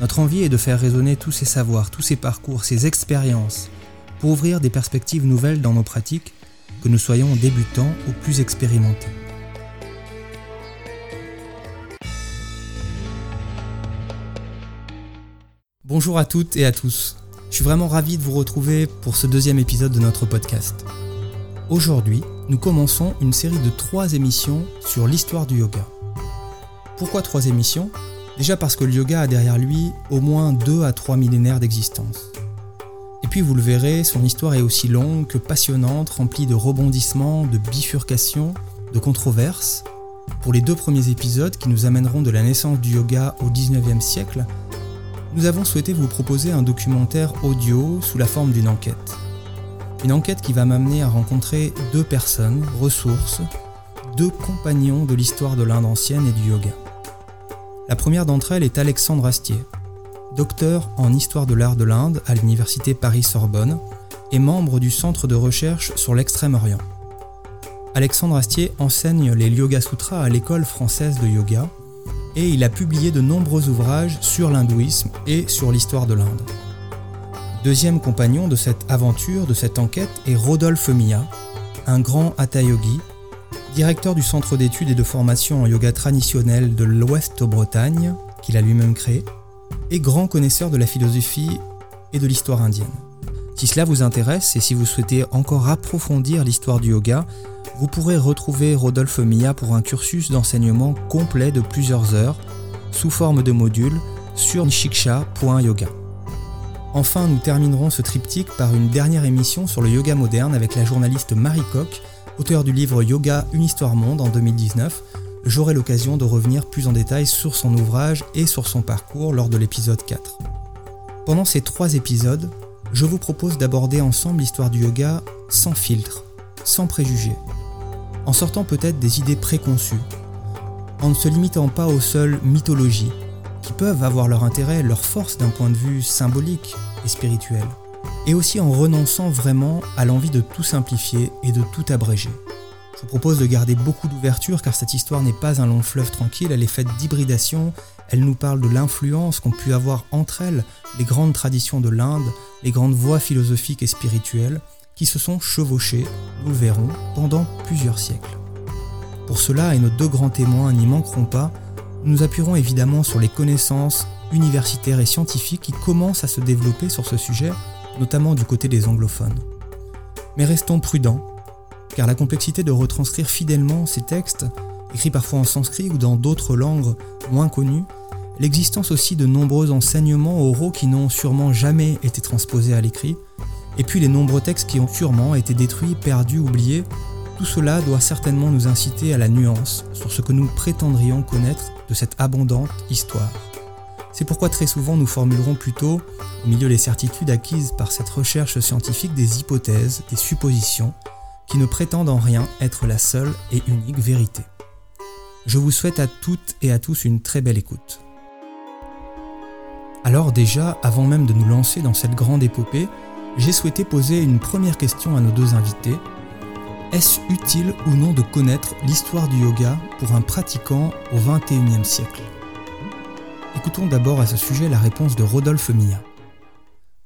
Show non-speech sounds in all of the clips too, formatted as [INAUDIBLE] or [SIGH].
Notre envie est de faire résonner tous ces savoirs, tous ces parcours, ces expériences, pour ouvrir des perspectives nouvelles dans nos pratiques, que nous soyons débutants ou plus expérimentés. Bonjour à toutes et à tous. Je suis vraiment ravi de vous retrouver pour ce deuxième épisode de notre podcast. Aujourd'hui, nous commençons une série de trois émissions sur l'histoire du yoga. Pourquoi trois émissions? Déjà parce que le yoga a derrière lui au moins 2 à 3 millénaires d'existence. Et puis vous le verrez, son histoire est aussi longue que passionnante, remplie de rebondissements, de bifurcations, de controverses. Pour les deux premiers épisodes qui nous amèneront de la naissance du yoga au 19e siècle, nous avons souhaité vous proposer un documentaire audio sous la forme d'une enquête. Une enquête qui va m'amener à rencontrer deux personnes, ressources, deux compagnons de l'histoire de l'Inde ancienne et du yoga. La première d'entre elles est Alexandre Astier, docteur en histoire de l'art de l'Inde à l'université Paris-Sorbonne et membre du centre de recherche sur l'extrême-orient. Alexandre Astier enseigne les Yoga Sutras à l'école française de yoga et il a publié de nombreux ouvrages sur l'hindouisme et sur l'histoire de l'Inde. Deuxième compagnon de cette aventure, de cette enquête, est Rodolphe Mia, un grand hatha directeur du centre d'études et de formation en yoga traditionnel de l'Ouest-Bretagne, qu'il a lui-même créé, et grand connaisseur de la philosophie et de l'histoire indienne. Si cela vous intéresse et si vous souhaitez encore approfondir l'histoire du yoga, vous pourrez retrouver Rodolphe Mia pour un cursus d'enseignement complet de plusieurs heures, sous forme de modules, sur nishiksha.yoga. Enfin, nous terminerons ce triptyque par une dernière émission sur le yoga moderne avec la journaliste Marie Coq, auteur du livre Yoga, une histoire monde en 2019, j'aurai l'occasion de revenir plus en détail sur son ouvrage et sur son parcours lors de l'épisode 4. Pendant ces trois épisodes, je vous propose d'aborder ensemble l'histoire du yoga sans filtre, sans préjugés, en sortant peut-être des idées préconçues, en ne se limitant pas aux seules mythologies, qui peuvent avoir leur intérêt, leur force d'un point de vue symbolique et spirituel et aussi en renonçant vraiment à l'envie de tout simplifier et de tout abréger. Je vous propose de garder beaucoup d'ouverture car cette histoire n'est pas un long fleuve tranquille, elle est faite d'hybridation, elle nous parle de l'influence qu'ont pu avoir entre elles les grandes traditions de l'Inde, les grandes voies philosophiques et spirituelles qui se sont chevauchées, nous le verrons, pendant plusieurs siècles. Pour cela, et nos deux grands témoins n'y manqueront pas, nous nous appuierons évidemment sur les connaissances universitaires et scientifiques qui commencent à se développer sur ce sujet notamment du côté des anglophones. Mais restons prudents, car la complexité de retranscrire fidèlement ces textes, écrits parfois en sanskrit ou dans d'autres langues moins connues, l'existence aussi de nombreux enseignements oraux qui n'ont sûrement jamais été transposés à l'écrit, et puis les nombreux textes qui ont sûrement été détruits, perdus, oubliés, tout cela doit certainement nous inciter à la nuance sur ce que nous prétendrions connaître de cette abondante histoire. C'est pourquoi très souvent nous formulerons plutôt, au milieu des certitudes acquises par cette recherche scientifique, des hypothèses, des suppositions, qui ne prétendent en rien être la seule et unique vérité. Je vous souhaite à toutes et à tous une très belle écoute. Alors déjà, avant même de nous lancer dans cette grande épopée, j'ai souhaité poser une première question à nos deux invités. Est-ce utile ou non de connaître l'histoire du yoga pour un pratiquant au XXIe siècle? Écoutons d'abord à ce sujet la réponse de Rodolphe Mia.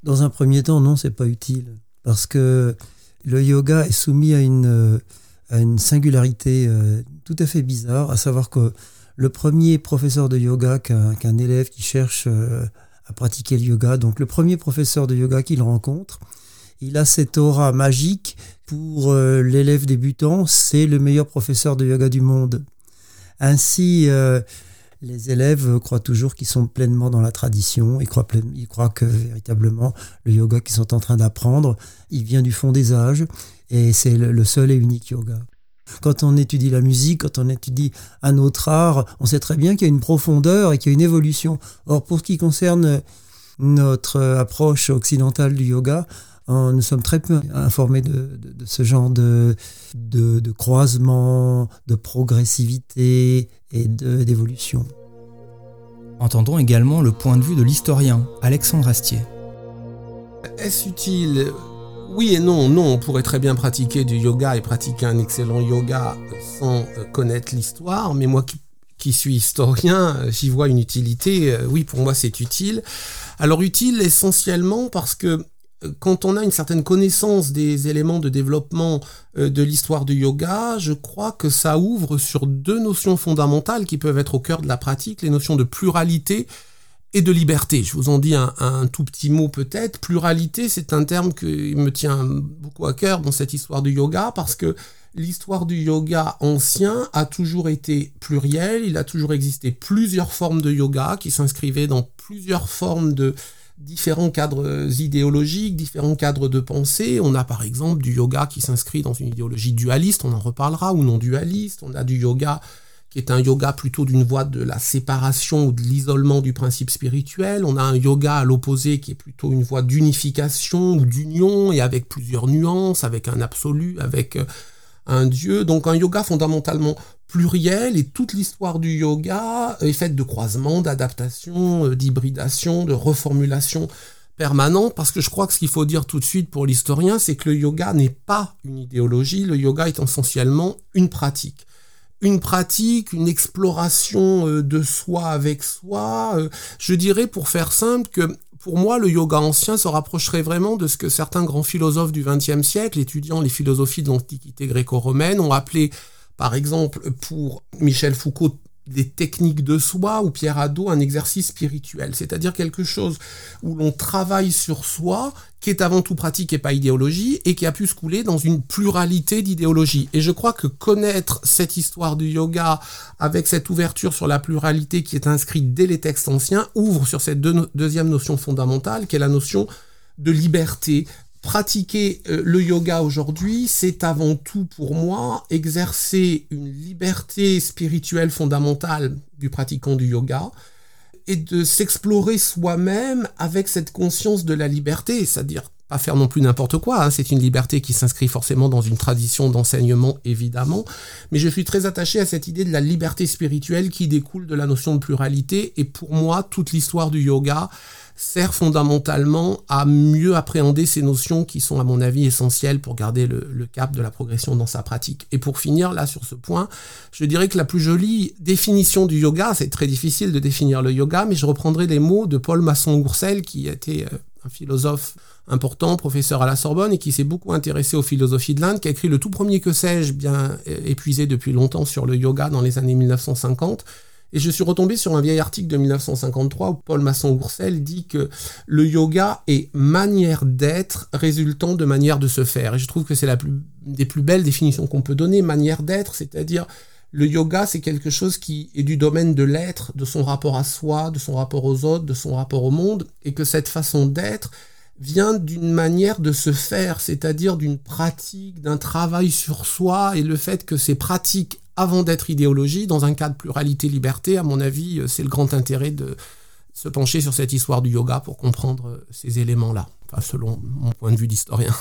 Dans un premier temps, non, c'est pas utile. Parce que le yoga est soumis à une, à une singularité euh, tout à fait bizarre, à savoir que le premier professeur de yoga qu'un élève qui cherche euh, à pratiquer le yoga, donc le premier professeur de yoga qu'il rencontre, il a cette aura magique pour euh, l'élève débutant, c'est le meilleur professeur de yoga du monde. Ainsi, les élèves croient toujours qu'ils sont pleinement dans la tradition, ils croient, ils croient que véritablement le yoga qu'ils sont en train d'apprendre, il vient du fond des âges et c'est le seul et unique yoga. Quand on étudie la musique, quand on étudie un autre art, on sait très bien qu'il y a une profondeur et qu'il y a une évolution. Or, pour ce qui concerne notre approche occidentale du yoga, nous sommes très peu informés de, ce genre de, de, croisement, de progressivité et d'évolution. Entendons également le point de vue de l'historien Alexandre Astier. Est-ce utile? Oui et non. Non, on pourrait très bien pratiquer du yoga et pratiquer un excellent yoga sans connaître l'histoire, mais moi qui qui suis historien, euh, j'y vois une utilité. Euh, oui, pour moi, c'est utile. Alors utile essentiellement parce que euh, quand on a une certaine connaissance des éléments de développement de l'histoire du yoga, je crois que ça ouvre sur deux notions fondamentales qui peuvent être au cœur de la pratique, les notions de pluralité et de liberté. Je vous en dis un, un tout petit mot peut-être. Pluralité, c'est un terme qui me tient beaucoup à cœur dans cette histoire du yoga parce que l'histoire du yoga ancien a toujours été plurielle, il a toujours existé plusieurs formes de yoga qui s'inscrivaient dans plusieurs formes de différents cadres idéologiques, différents cadres de pensée. On a par exemple du yoga qui s'inscrit dans une idéologie dualiste, on en reparlera, ou non dualiste. On a du yoga qui est un yoga plutôt d'une voie de la séparation ou de l'isolement du principe spirituel. On a un yoga à l'opposé qui est plutôt une voie d'unification ou d'union et avec plusieurs nuances, avec un absolu, avec euh, un dieu, donc un yoga fondamentalement pluriel, et toute l'histoire du yoga est faite de croisements, d'adaptations, euh, d'hybridation, de reformulation permanente, parce que je crois que ce qu'il faut dire tout de suite pour l'historien, c'est que le yoga n'est pas une idéologie, le yoga est essentiellement une pratique une pratique, une exploration euh, de soi avec soi. Euh, je dirais, pour faire simple, que pour moi, le yoga ancien se rapprocherait vraiment de ce que certains grands philosophes du XXe siècle, étudiant les philosophies de l'Antiquité gréco-romaine, ont appelé, par exemple, pour Michel Foucault, des techniques de soi ou Pierre Hadot un exercice spirituel, c'est-à-dire quelque chose où l'on travaille sur soi, qui est avant tout pratique et pas idéologie, et qui a pu se couler dans une pluralité d'idéologies. Et je crois que connaître cette histoire du yoga avec cette ouverture sur la pluralité qui est inscrite dès les textes anciens ouvre sur cette deuxième notion fondamentale, qui est la notion de liberté, pratiquer euh, le yoga aujourd'hui, c'est avant tout pour moi exercer une liberté spirituelle fondamentale du pratiquant du yoga et de s'explorer soi-même avec cette conscience de la liberté, c'est-à-dire pas faire non plus n'importe quoi, hein. c'est une liberté qui s'inscrit forcément dans une tradition d'enseignement évidemment, mais je suis très attaché à cette idée de la liberté spirituelle qui découle de la notion de pluralité et pour moi toute l'histoire du yoga sert fondamentalement à mieux appréhender ces notions qui sont à mon avis essentielles pour garder le, cap de la progression dans sa pratique. Et pour finir là sur ce point, je dirais que la plus jolie définition du yoga, c'est très difficile de définir le yoga, mais je reprendrai les mots de Paul Masson-Goursel qui était euh, un philosophe important, professeur à la Sorbonne et qui s'est beaucoup intéressé aux philosophies de l'Inde, qui a écrit le tout premier que sais-je, bien euh, épuisé depuis longtemps sur le yoga dans les années 1950 et je suis retombé sur un vieil article de 1953 où Paul Masson-Goursel dit que le yoga est manière d'être résultant de manière de se faire. Et je trouve que c'est la plus, des plus belles définitions qu'on peut donner, manière d'être, c'est-à-dire le yoga, c'est quelque chose qui est du domaine de l'être, de son rapport à soi, de son rapport aux autres, de son rapport au monde, et que cette façon d'être vient d'une manière de se faire, c'est-à-dire d'une pratique, d'un travail sur soi, et le fait que ces pratiques avant d'être idéologie, dans un cadre pluralité-liberté, à mon avis, euh, c'est le grand intérêt de se pencher sur cette histoire du yoga pour comprendre euh, ces éléments-là, enfin, selon mon point de vue d'historien.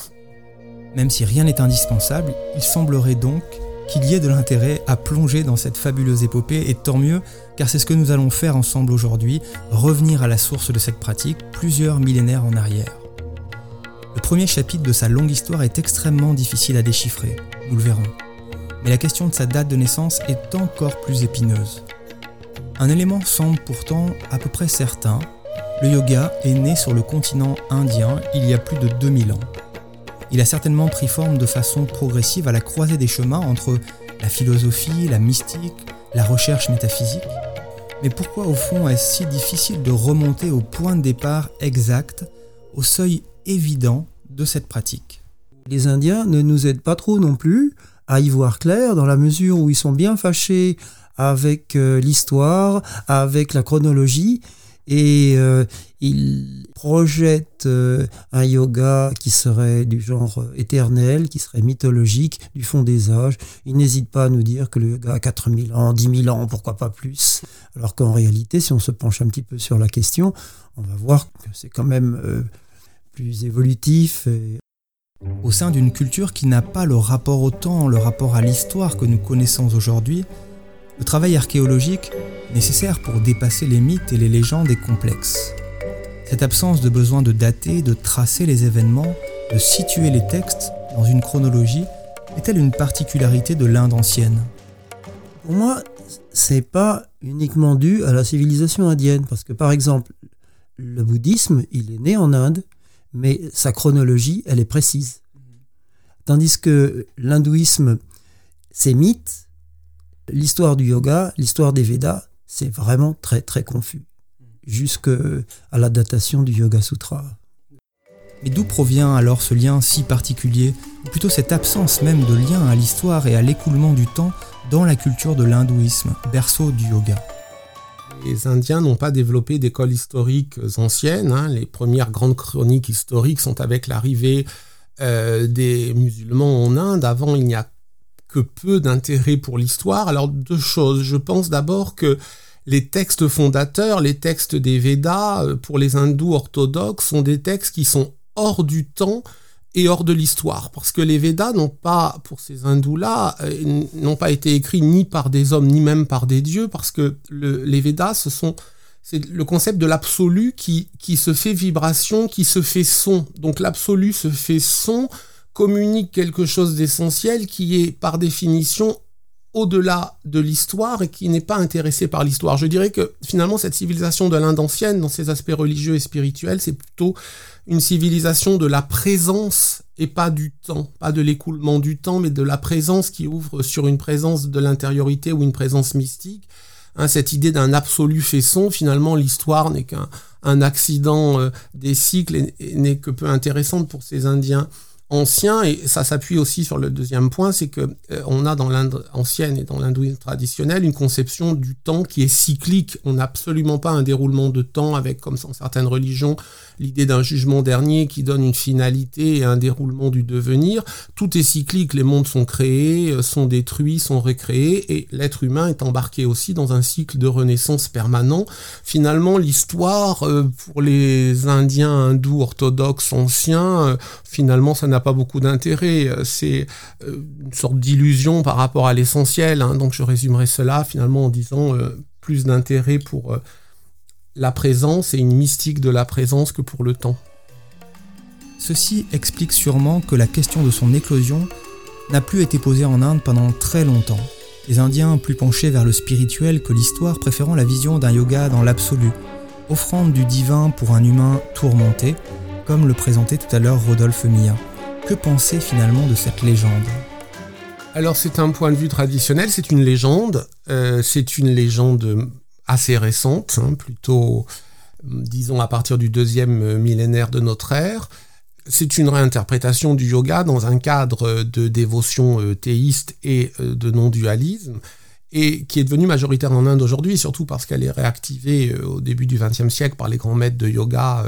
Même si rien n'est indispensable, il semblerait donc qu'il y ait de l'intérêt à plonger dans cette fabuleuse épopée, et tant mieux, car c'est ce que nous allons faire ensemble aujourd'hui, revenir à la source de cette pratique plusieurs millénaires en arrière. Le premier chapitre de sa longue histoire est extrêmement difficile à déchiffrer, nous le verrons mais la question de sa date de naissance est encore plus épineuse. Un élément semble pourtant à peu près certain, le yoga est né sur le continent indien il y a plus de 2000 ans. Il a certainement pris forme de façon progressive à la croisée des chemins entre la philosophie, la mystique, la recherche métaphysique. Mais pourquoi au fond est-ce si difficile de remonter au point de départ exact, au seuil évident de cette pratique? Les Indiens ne nous aident pas trop non plus à y voir clair dans la mesure où ils sont bien fâchés avec euh, l'histoire, avec la chronologie, et euh, il projette euh, un yoga qui serait du genre éternel, qui serait mythologique, du fond des âges. Il n'hésite pas à nous dire que le yoga a 4000 ans, 10 000 ans, pourquoi pas plus. Alors qu'en réalité, si on se penche un petit peu sur la question, on va voir que c'est quand même plus évolutif. Au sein d'une culture qui n'a pas le rapport au temps, le rapport à l'histoire que nous connaissons aujourd'hui, le travail archéologique, nécessaire pour dépasser les mythes et les légendes, est complexe. Cette absence de besoin de dater, de tracer les événements, de situer les textes dans une chronologie, est-elle une particularité de l'Inde ancienne? Pour moi, c'est pas uniquement dû à la civilisation indienne, parce que par exemple, le bouddhisme, il est né en Inde, mais sa chronologie, elle est précise. Tandis que l'hindouisme, ses mythes, l'histoire du yoga, l'histoire des Védas, c'est vraiment très très confus, jusqu'à la datation du Yoga Sutra. Mais d'où provient alors ce lien si particulier, ou plutôt cette absence même de lien à l'histoire et à l'écoulement du temps dans la culture de l'hindouisme, berceau du yoga? Les Indiens n'ont pas développé d'écoles historiques anciennes. Hein. Les premières grandes chroniques historiques sont avec l'arrivée euh, des musulmans en Inde. Avant, il n'y a que peu d'intérêt pour l'histoire. Alors deux choses. Je pense d'abord que les textes fondateurs, les textes des Védas, euh, pour les hindous orthodoxes, sont des textes qui sont hors du temps et hors de l'histoire. Parce que les Védas n'ont pas, pour ces hindous-là, euh, n'ont pas été écrits ni par des hommes, ni même par des dieux, parce que les Védas, ce sont c'est le concept de l'absolu qui, qui se fait vibration, qui se fait son. Donc l'absolu se fait son, communique quelque chose d'essentiel qui est par définition au-delà de l'histoire et qui n'est pas intéressé par l'histoire. Je dirais que finalement cette civilisation de l'Inde ancienne, dans ses aspects religieux et spirituels, c'est plutôt une civilisation de la présence et pas du temps, pas de l'écoulement du temps, mais de la présence qui ouvre sur une présence de l'intériorité ou une présence mystique. Hein, cette idée d'un absolu faisson, finalement l'histoire n'est qu'un un accident euh, des cycles et n'est que peu intéressante pour ces Indiens ancien, et ça s'appuie aussi sur le deuxième point, c'est que euh, on a dans l'Inde ancienne et dans l'hindouisme traditionnel une conception du temps qui est cyclique. On n'a absolument pas un déroulement de temps avec, comme dans certaines religions, l'idée d'un jugement dernier qui donne une finalité et un déroulement du devenir. Tout est cyclique, les mondes sont créés, euh, sont détruits, sont recréés, et l'être humain est embarqué aussi dans un cycle de renaissance permanent. Finalement, l'histoire, euh, pour les Indiens hindous orthodoxes anciens, finalement, ça n'a pas beaucoup d'intérêt. Euh, c'est euh, une sorte d'illusion par rapport à l'essentiel. Hein. Donc je résumerai cela finalement en disant euh, plus d'intérêt pour la présence et une mystique de la présence que pour le temps. Ceci explique sûrement que la question de son éclosion n'a plus été posée en Inde pendant très longtemps. Les Indiens, plus penchés vers le spirituel que l'histoire, préférant la vision d'un yoga dans l'absolu, offrande du divin pour un humain tourmenté, comme le présentait tout à l'heure Rodolphe Mia. Que penser finalement de cette légende? Alors c'est un point de vue traditionnel, c'est une légende, euh, c'est une légende assez récente, hein, plutôt disons à partir du deuxième millénaire de notre ère. C'est une réinterprétation du yoga dans un cadre de dévotion euh, théiste et euh, de non-dualisme et qui est devenue majoritaire en Inde aujourd'hui, surtout parce qu'elle est réactivée au début du XXe siècle par les grands maîtres de yoga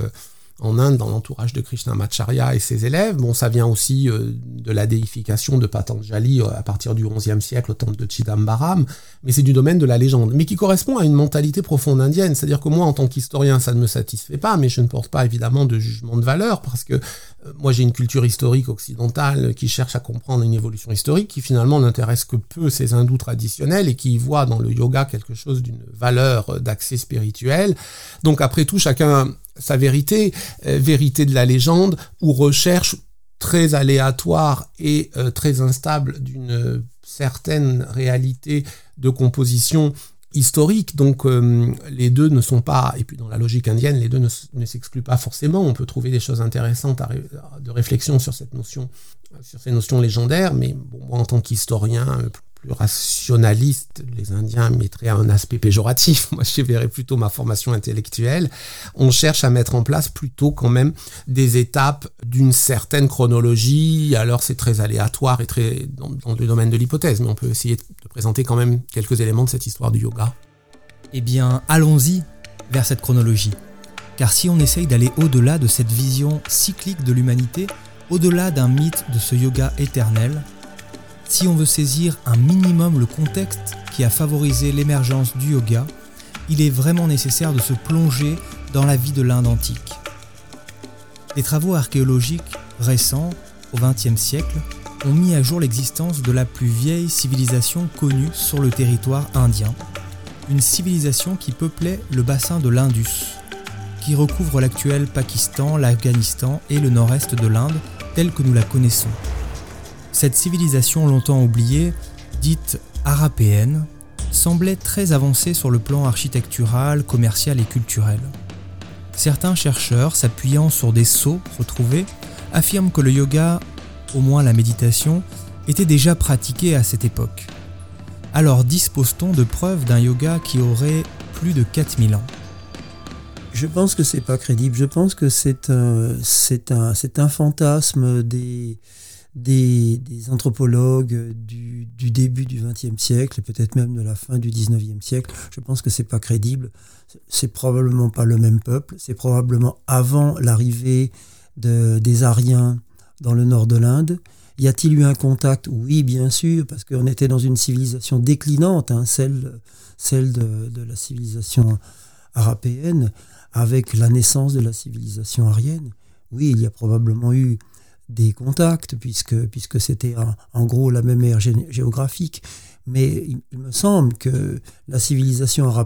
en Inde dans l'entourage de Krishnamacharya et ses élèves. Bon, ça vient aussi euh, de la déification de Patanjali euh, à partir du XIe siècle au temple de Chidambaram, mais c'est du domaine de la légende, mais qui correspond à une mentalité profonde indienne. C'est-à-dire que moi, en tant qu'historien, ça ne me satisfait pas, mais je ne porte pas évidemment de jugement de valeur, parce que euh, moi j'ai une culture historique occidentale qui cherche à comprendre une évolution historique, qui finalement n'intéresse que peu ces hindous traditionnels et qui voit dans le yoga quelque chose d'une valeur d'accès spirituel. Donc après tout, chacun sa vérité, euh, vérité de la légende, ou recherche très aléatoire et euh, très instable d'une certaine réalité de composition historique. Donc euh, les deux ne sont pas, et puis dans la logique indienne, les deux ne, s'excluent pas forcément. On peut trouver des choses intéressantes de réflexion sur cette notion, sur ces notions légendaires, mais en tant qu'historien, rationaliste, les Indiens mettraient un aspect péjoratif. [LAUGHS] Moi, je verrais plutôt ma formation intellectuelle. On cherche à mettre en place plutôt quand même des étapes d'une certaine chronologie. Alors, c'est très aléatoire et très dans, dans le domaine de l'hypothèse, mais on peut essayer de présenter quand même quelques éléments de cette histoire du yoga. Eh bien, allons-y. vers cette chronologie. Car si on essaye d'aller au-delà de cette vision cyclique de l'humanité, au-delà d'un mythe de ce yoga éternel, si on veut saisir un minimum le contexte qui a favorisé l'émergence du yoga, il est vraiment nécessaire de se plonger dans la vie de l'Inde antique. Les travaux archéologiques récents, au XXe siècle, ont mis à jour l'existence de la plus vieille civilisation connue sur le territoire indien, une civilisation qui peuplait le bassin de l'Indus, qui recouvre l'actuel Pakistan, l'Afghanistan et le nord-est de l'Inde telle que nous la connaissons. Cette civilisation longtemps oubliée, dite arapéenne, semblait très avancée sur le plan architectural, commercial et culturel. Certains chercheurs, s'appuyant sur des sceaux retrouvés, affirment que le yoga, au moins la méditation, était déjà pratiqué à cette époque. Alors dispose-t-on de preuves d'un yoga qui aurait plus de 4000 ans? Je pense que c'est pas crédible. Je pense que c'est un, c'est un, c'est un fantasme des, des, anthropologues du, début du XXe siècle et peut-être même de la fin du XIXe siècle. Je pense que c'est pas crédible. C'est probablement pas le même peuple. C'est probablement avant l'arrivée de, des Aryens dans le nord de l'Inde. Y a-t-il eu un contact? Oui, bien sûr, parce qu'on était dans une civilisation déclinante, hein, celle, celle de, de, la civilisation arapéenne, avec la naissance de la civilisation aryenne. Oui, il y a probablement eu des contacts, puisque, puisque c'était en, gros la même ère géographique. Mais il, me semble que la civilisation re,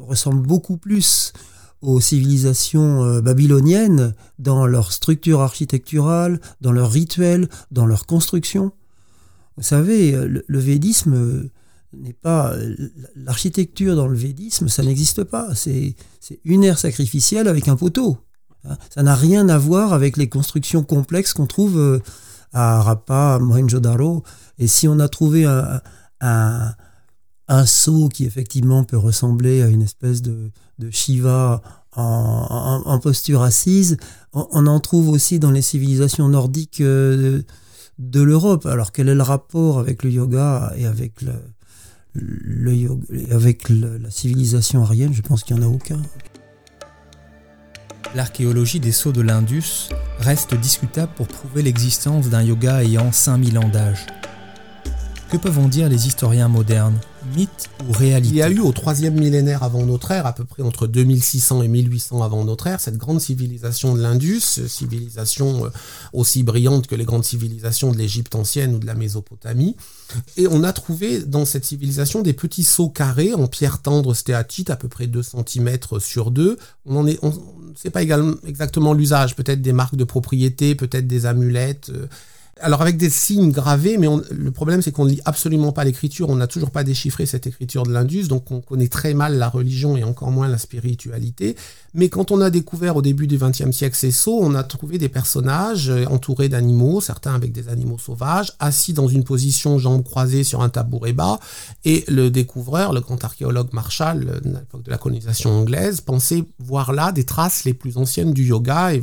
ressemble beaucoup plus aux civilisations euh, babyloniennes dans leur structure architecturale, dans leurs rituels, dans leur construction. Vous savez, le, le védisme n'est pas l'architecture dans le védisme, ça n'existe pas. C'est une ère sacrificielle avec un poteau. Ça n'a rien à voir avec les constructions complexes qu'on trouve euh, à Harappa, à Mohenjo-daro. Et si on a trouvé un, un, un qui effectivement peut ressembler à une espèce de, de Shiva en, en, posture assise, on, en trouve aussi dans les civilisations nordiques euh, de, l'Europe. Alors quel est le rapport avec le yoga et avec, le, le yoga, avec la civilisation aryenne Je pense qu'il n'y en a aucun. L'archéologie des sceaux de l'Indus reste discutable pour prouver l'existence d'un yoga ayant 5000 ans d'âge. Que peuvent dire les historiens modernes Mythe ou réalité Il y a eu au troisième millénaire avant notre ère, à peu près entre 2600 et 1800 avant notre ère, cette grande civilisation de l'Indus, civilisation euh, aussi brillante que les grandes civilisations de l'Égypte ancienne ou de la Mésopotamie. Et on a trouvé dans cette civilisation des petits seaux carrés en pierre tendre stéatite, à peu près 2 cm sur 2. On en on, sait pas exactement l'usage, peut-être des marques de propriété, peut-être des amulettes. Euh, alors avec des signes gravés, mais le problème c'est qu'on ne lit absolument pas l'écriture, on n'a toujours pas déchiffré cette écriture de l'Indus, donc on connaît très mal la religion et encore moins la spiritualité. Mais quand on a découvert au début du XXe siècle ces sceaux, on a trouvé des personnages euh, entourés d'animaux, certains avec des animaux sauvages, assis dans une position jambes croisées sur un tabouret bas, et le découvreur, le grand archéologue Marshall, euh, à l'époque de la colonisation anglaise, pensait voir là des traces les plus anciennes du yoga et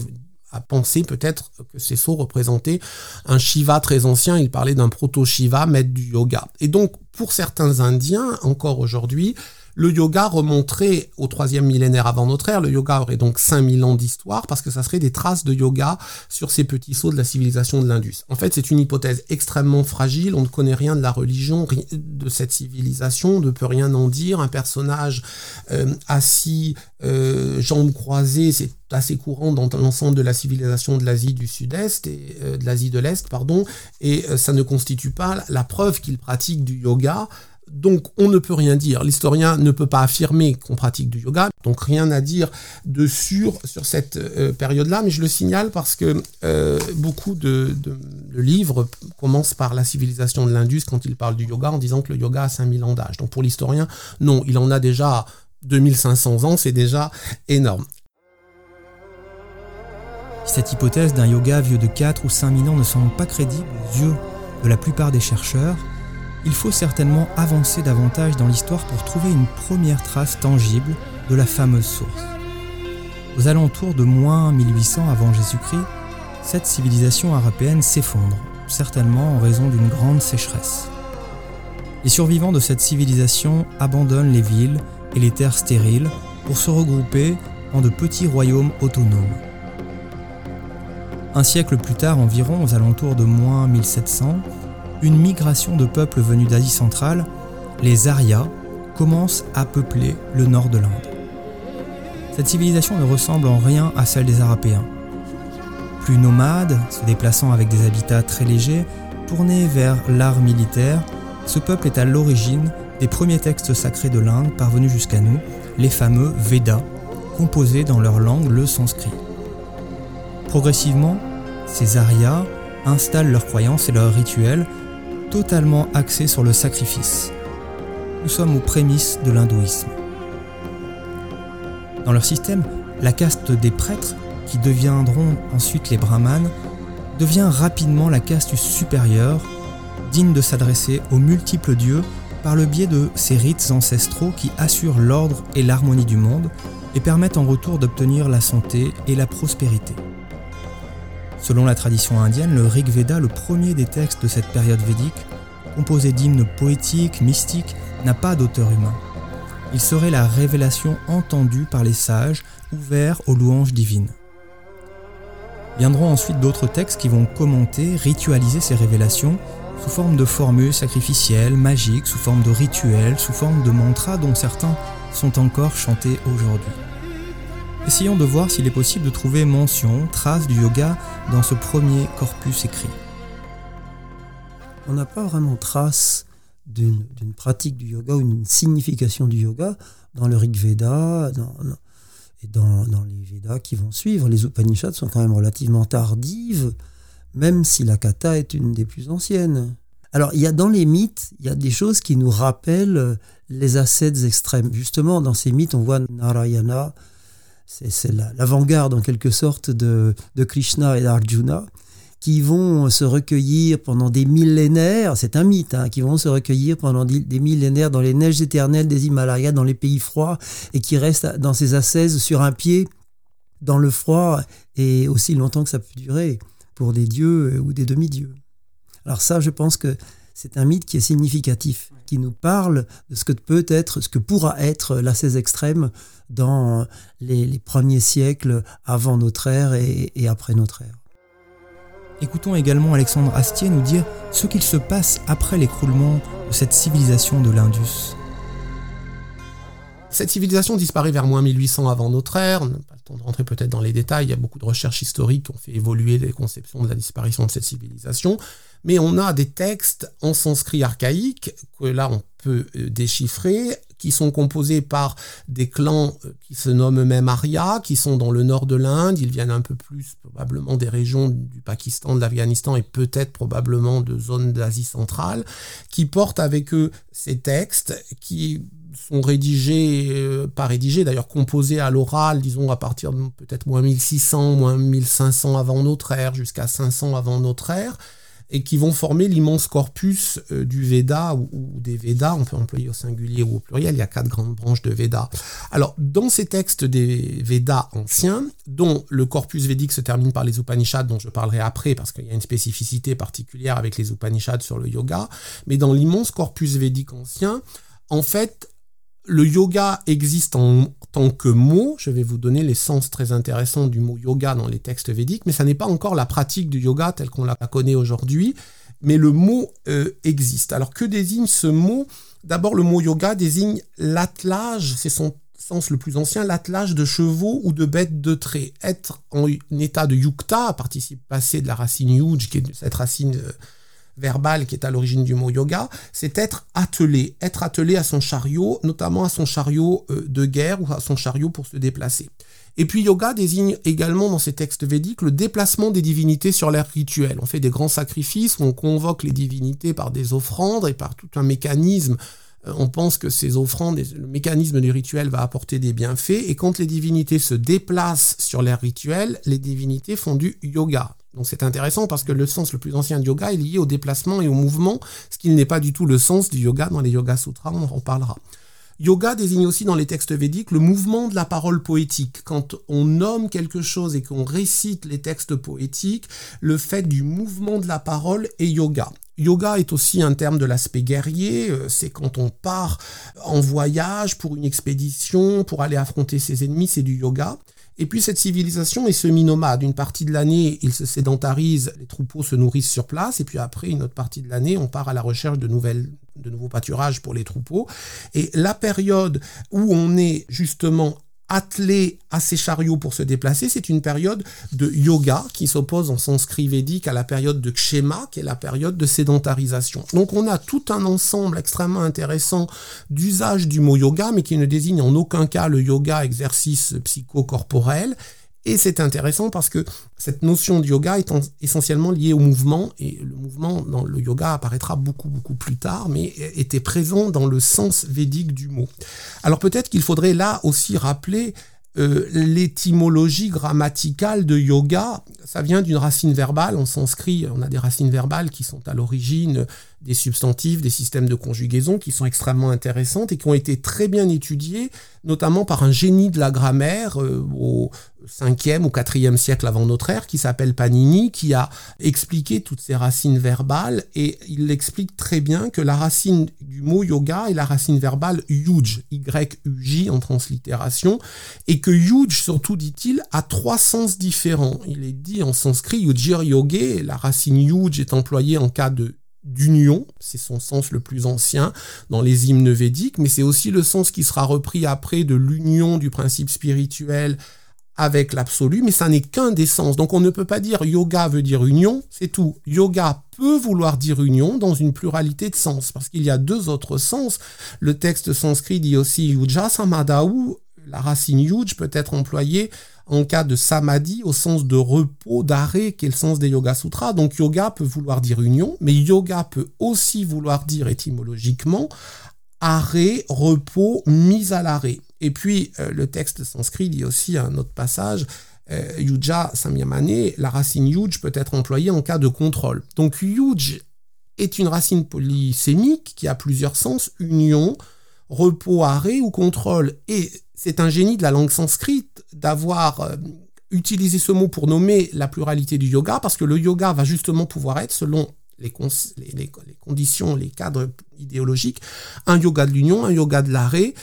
à penser peut-être que ces sceaux représentaient un Shiva très ancien, il parlait d'un proto-Shiva, maître du yoga. Et donc, pour certains Indiens, encore aujourd'hui, le yoga remonterait au troisième millénaire avant notre ère. Le yoga aurait donc 5000 ans d'histoire parce que ça serait des traces de yoga sur ces petits sauts de la civilisation de l'Indus. En fait, c'est une hypothèse extrêmement fragile. On ne connaît rien de la religion de cette civilisation. On ne peut rien en dire. Un personnage euh, assis, euh, jambes croisées, c'est assez courant dans l'ensemble de la civilisation de l'Asie du Sud-Est et euh, de l'Asie de l'Est, pardon. Et ça ne constitue pas la preuve qu'il pratique du yoga. Donc on ne peut rien dire. L'historien ne peut pas affirmer qu'on pratique du yoga. Donc rien à dire de sûr sur cette euh, période-là. Mais je le signale parce que euh, beaucoup de, livres commencent par la civilisation de l'Indus quand il parle du yoga en disant que le yoga a 5000 ans d'âge. Donc pour l'historien, non, il en a déjà 2500 ans, c'est déjà énorme. Cette hypothèse d'un yoga vieux de 4 ou 5000 ans ne semble pas crédible aux yeux de la plupart des chercheurs, il faut certainement avancer davantage dans l'histoire pour trouver une première trace tangible de la fameuse source. Aux alentours de moins 1800 avant Jésus-Christ, cette civilisation arapéenne s'effondre, certainement en raison d'une grande sécheresse. Les survivants de cette civilisation abandonnent les villes et les terres stériles pour se regrouper en de petits royaumes autonomes. Un siècle plus tard environ, aux alentours de moins 1700, une migration de peuples venus d'Asie centrale, les Aryas, commence à peupler le nord de l'Inde. Cette civilisation ne ressemble en rien à celle des Arapéens. Plus nomade, se déplaçant avec des habitats très légers, tourné vers l'art militaire, ce peuple est à l'origine des premiers textes sacrés de l'Inde parvenus jusqu'à nous, les fameux Védas, composés dans leur langue le sanskrit. Progressivement, ces Aryas installent leurs croyances et leurs rituels totalement axés sur le sacrifice. Nous sommes aux prémices de l'hindouisme. Dans leur système, la caste des prêtres, qui deviendront ensuite les brahmanes, devient rapidement la caste supérieure, digne de s'adresser aux multiples dieux par le biais de ces rites ancestraux qui assurent l'ordre et l'harmonie du monde et permettent en retour d'obtenir la santé et la prospérité. Selon la tradition indienne, le Rig Veda, le premier des textes de cette période védique, composé d'hymnes poétiques, mystiques, n'a pas d'auteur humain. Il serait la révélation entendue par les sages, ouverts aux louanges divines. Viendront ensuite d'autres textes qui vont commenter, ritualiser ces révélations sous forme de formules sacrificielles, magiques, sous forme de rituels, sous forme de mantras dont certains sont encore chantés aujourd'hui. Essayons de voir s'il est possible de trouver mention, trace du yoga dans ce premier corpus écrit. On n'a pas vraiment trace d'une pratique du yoga ou d'une signification du yoga dans le Rig Veda, et dans, les Védas qui vont suivre. Les Upanishads sont quand même relativement tardives, même si la kata est une des plus anciennes. Alors, il y a dans les mythes, il y a des choses qui nous rappellent les ascètes extrêmes. Justement, dans ces mythes, on voit Narayana, c'est l'avant-garde en quelque sorte de, de Krishna et d'Arjuna, qui vont se recueillir pendant des millénaires, c'est un mythe, hein, qui vont se recueillir pendant des millénaires dans les neiges éternelles des Himalayas, dans les pays froids, et qui restent dans ces ascèses sur un pied dans le froid, et aussi longtemps que ça peut durer, pour des dieux ou des demi-dieux. Alors ça, je pense que c'est un mythe qui est significatif, qui nous parle de ce que peut être, ce que pourra être l'ascèse extrême dans les, premiers siècles avant notre ère et après notre ère. Écoutons également Alexandre Astier nous dire ce qu'il se passe après l'écroulement de cette civilisation de l'Indus. Cette civilisation disparaît vers moins 1800 avant notre ère. On n'a pas le temps de rentrer peut-être dans les détails. Il y a beaucoup de recherches historiques qui ont fait évoluer les conceptions de la disparition de cette civilisation. Mais on a des textes en sanskrit archaïque que là on peut euh, déchiffrer qui sont composés par des clans euh, qui se nomment eux-mêmes Arya, qui sont dans le nord de l'Inde. Ils viennent un peu plus probablement des régions du Pakistan, de l'Afghanistan et peut-être probablement de zones d'Asie centrale, qui portent avec eux ces textes qui sont rédigés, euh, pas rédigés, d'ailleurs composés à l'oral, disons à partir de peut-être moins 1600, moins 1500 avant notre ère, jusqu'à 500 avant notre ère et qui vont former l'immense corpus euh, du Veda ou, des Védas, on peut employer au singulier ou au pluriel, il y a quatre grandes branches de Veda. Alors, dans ces textes des Védas anciens, dont le corpus védique se termine par les Upanishads, dont je parlerai après parce qu'il y a une spécificité particulière avec les Upanishads sur le yoga, mais dans l'immense corpus védique ancien, en fait, le yoga existe en tant que mot. Je vais vous donner les sens très intéressants du mot yoga dans les textes védiques, mais ça n'est pas encore la pratique du yoga telle qu'on la connaît aujourd'hui. Mais le mot euh, existe. Alors que désigne ce mot? D'abord, le mot yoga désigne l'attelage, c'est son sens le plus ancien, l'attelage de chevaux ou de bêtes de trait. Être en état de yukta, participe passé de la racine yuj, qui est cette racine euh, verbal qui est à l'origine du mot yoga, c'est être attelé, être attelé à son chariot, notamment à son chariot euh, de guerre ou à son chariot pour se déplacer. Et puis yoga désigne également dans ces textes védiques le déplacement des divinités sur l'air rituel. On fait des grands sacrifices on convoque les divinités par des offrandes et par tout un mécanisme. Euh, on pense que ces offrandes, le mécanisme du rituel va apporter des bienfaits. Et quand les divinités se déplacent sur l'air rituel, les divinités font du yoga. Donc c'est intéressant parce que le sens le plus ancien du yoga est lié au déplacement et au mouvement, ce qui n'est pas du tout le sens du yoga dans les Yoga Sutras, on en parlera. Yoga désigne aussi dans les textes védiques le mouvement de la parole poétique. Quand on nomme quelque chose et qu'on récite les textes poétiques, le fait du mouvement de la parole est yoga. Yoga est aussi un terme de l'aspect guerrier, euh, c'est quand on part en voyage pour une expédition, pour aller affronter ses ennemis, c'est du yoga. Et puis cette civilisation est semi-nomade. Une partie de l'année, ils se sédentarisent, les troupeaux se nourrissent sur place, et puis après, une autre partie de l'année, on part à la recherche de, nouvelles, de nouveaux pâturages pour les troupeaux. Et la période où on est justement attelé à ses chariots pour se déplacer, c'est une période de yoga qui s'oppose en sanskrit védique à la période de kshema, qui est la période de sédentarisation. Donc on a tout un ensemble extrêmement intéressant d'usage du mot yoga, mais qui ne désigne en aucun cas le yoga exercice psychocorporel, et c'est intéressant parce que cette notion de yoga est essentiellement liée au mouvement, et le mouvement dans le yoga apparaîtra beaucoup, plus tard, mais était présent dans le sens védique du mot. Alors peut-être qu'il faudrait là aussi rappeler euh, l'étymologie grammaticale de yoga, ça vient d'une racine verbale. En sanskrit, on a des racines verbales qui sont à l'origine des substantifs, des systèmes de conjugaison qui sont extrêmement intéressantes et qui ont été très bien étudiées, notamment par un génie de la grammaire euh, au 5e ou 4e siècle avant notre ère, qui s'appelle Panini, qui a expliqué toutes ces racines verbales et il explique très bien que la racine du mot yoga est la racine verbale yuj, Y-U-J en translittération, et que yuj, surtout dit-il, a trois sens différents. Il est dit en sanskrit yujir yoge, la racine yuj est employée en cas de d'union, c'est son sens le plus ancien dans les hymnes védiques, mais c'est aussi le sens qui sera repris après de l'union du principe spirituel avec l'absolu, mais ça n'est qu'un des sens. Donc on ne peut pas dire yoga veut dire union, c'est tout. Yoga peut vouloir dire union dans une pluralité de sens, parce qu'il y a deux autres sens. Le texte sanskrit dit aussi yuja où la racine yuj peut être employée en cas de samadhi au sens de repos, d'arrêt, qui est le sens des Yoga Sutras. Donc yoga peut vouloir dire union, mais yoga peut aussi vouloir dire étymologiquement arrêt, repos, mise à l'arrêt. Et puis euh, le texte sanskrit dit aussi un autre passage, euh, yuja samyamane, la racine yuj peut être employée en cas de contrôle. Donc yuj est une racine polysémique qui a plusieurs sens, union, repos, arrêt ou contrôle. Et c'est un génie de la langue sanscrite d'avoir euh, utilisé ce mot pour nommer la pluralité du yoga, parce que le yoga va justement pouvoir être, selon les, conditions, les cadres idéologiques, un yoga de l'union, un yoga de l'arrêt,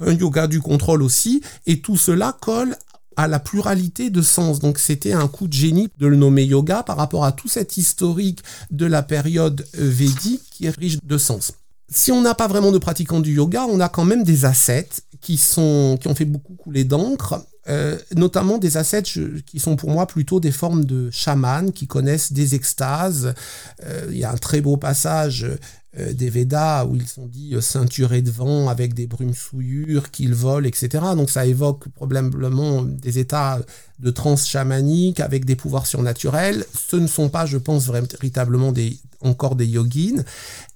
un yoga du contrôle aussi, et tout cela colle à la pluralité de sens. Donc c'était un coup de génie de le nommer yoga par rapport à tout cet historique de la période euh, védique qui est riche de sens si on n'a pas vraiment de pratiquants du yoga, on a quand même des ascètes qui, sont, qui ont fait beaucoup couler d'encre, euh, notamment des ascètes qui sont pour moi plutôt des formes de chamans qui connaissent des extases. Euh, il y a un très beau passage des Védas où ils sont dit ceinturés de vent avec des brumes souillures, qu'ils volent, etc. Donc ça évoque probablement des états de transe chamanique avec des pouvoirs surnaturels. Ce ne sont pas, je pense, véritablement des, encore des yogins.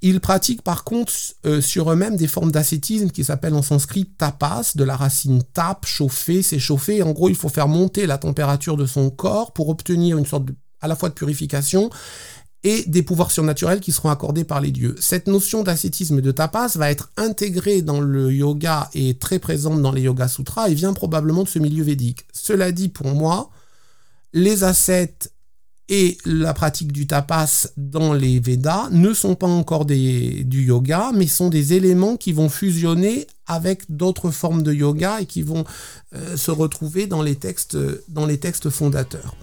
Ils pratiquent par contre euh, sur eux-mêmes des formes d'ascétisme qui s'appellent en sanskrit tapas, de la racine tap, chauffer, s'échauffer. En gros, il faut faire monter la température de son corps pour obtenir une sorte à la fois de purification et des pouvoirs surnaturels qui seront accordés par les dieux. Cette notion d'ascétisme et de tapas va être intégrée dans le yoga et très présente dans les Yoga Sutras et vient probablement de ce milieu védique. Cela dit, pour moi, les ascètes et la pratique du tapas dans les Védas ne sont pas encore du yoga, mais sont des éléments qui vont fusionner avec d'autres formes de yoga et qui vont euh, se retrouver dans les textes fondateurs.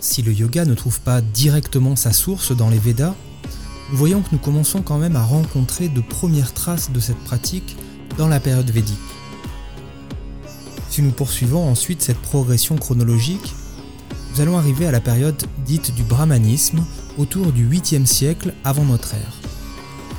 Si le yoga ne trouve pas directement sa source dans les Védas, nous voyons que nous commençons quand même à rencontrer de premières traces de cette pratique dans la période védique. Si nous poursuivons ensuite cette progression chronologique, nous allons arriver à la période dite du brahmanisme autour du 8e siècle avant notre ère.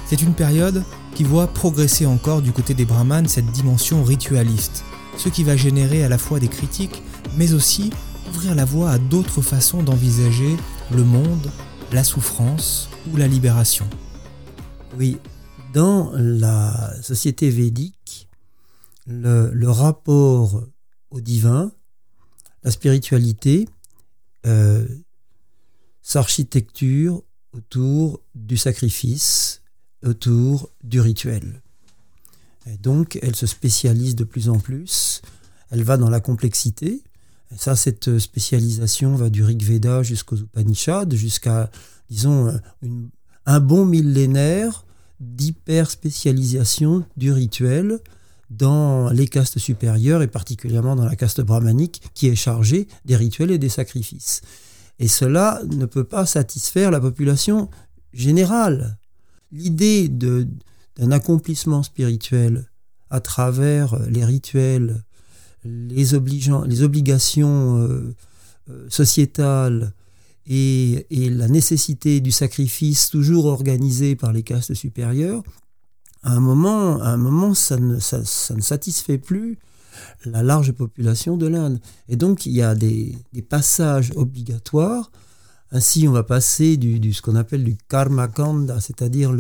C'est une période qui voit progresser encore du côté des brahmanes cette dimension ritualiste, ce qui va générer à la fois des critiques, mais aussi ouvrir la voie à d'autres façons d'envisager le monde, la souffrance ou la libération. Oui, dans la société védique, le, rapport au divin, la spiritualité, euh, s'architecture autour du sacrifice, autour du rituel. Et donc, elle se spécialise de plus en plus, elle va dans la complexité. Et ça, cette spécialisation va du Rig Veda jusqu'aux Upanishads, jusqu'à, disons, un bon millénaire d'hyper-spécialisation du rituel dans les castes supérieures et particulièrement dans la caste brahmanique qui est chargée des rituels et des sacrifices. Et cela ne peut pas satisfaire la population générale. L'idée d'un accomplissement spirituel à travers les rituels, les, les obligations euh, euh, sociétales et, la nécessité du sacrifice toujours organisé par les castes supérieures, à un moment, à un moment ça, ne, ça, ne satisfait plus la large population de l'Inde. Et donc il y a des, passages obligatoires. Ainsi, on va passer du, ce qu'on appelle du karma kanda, c'est-à-dire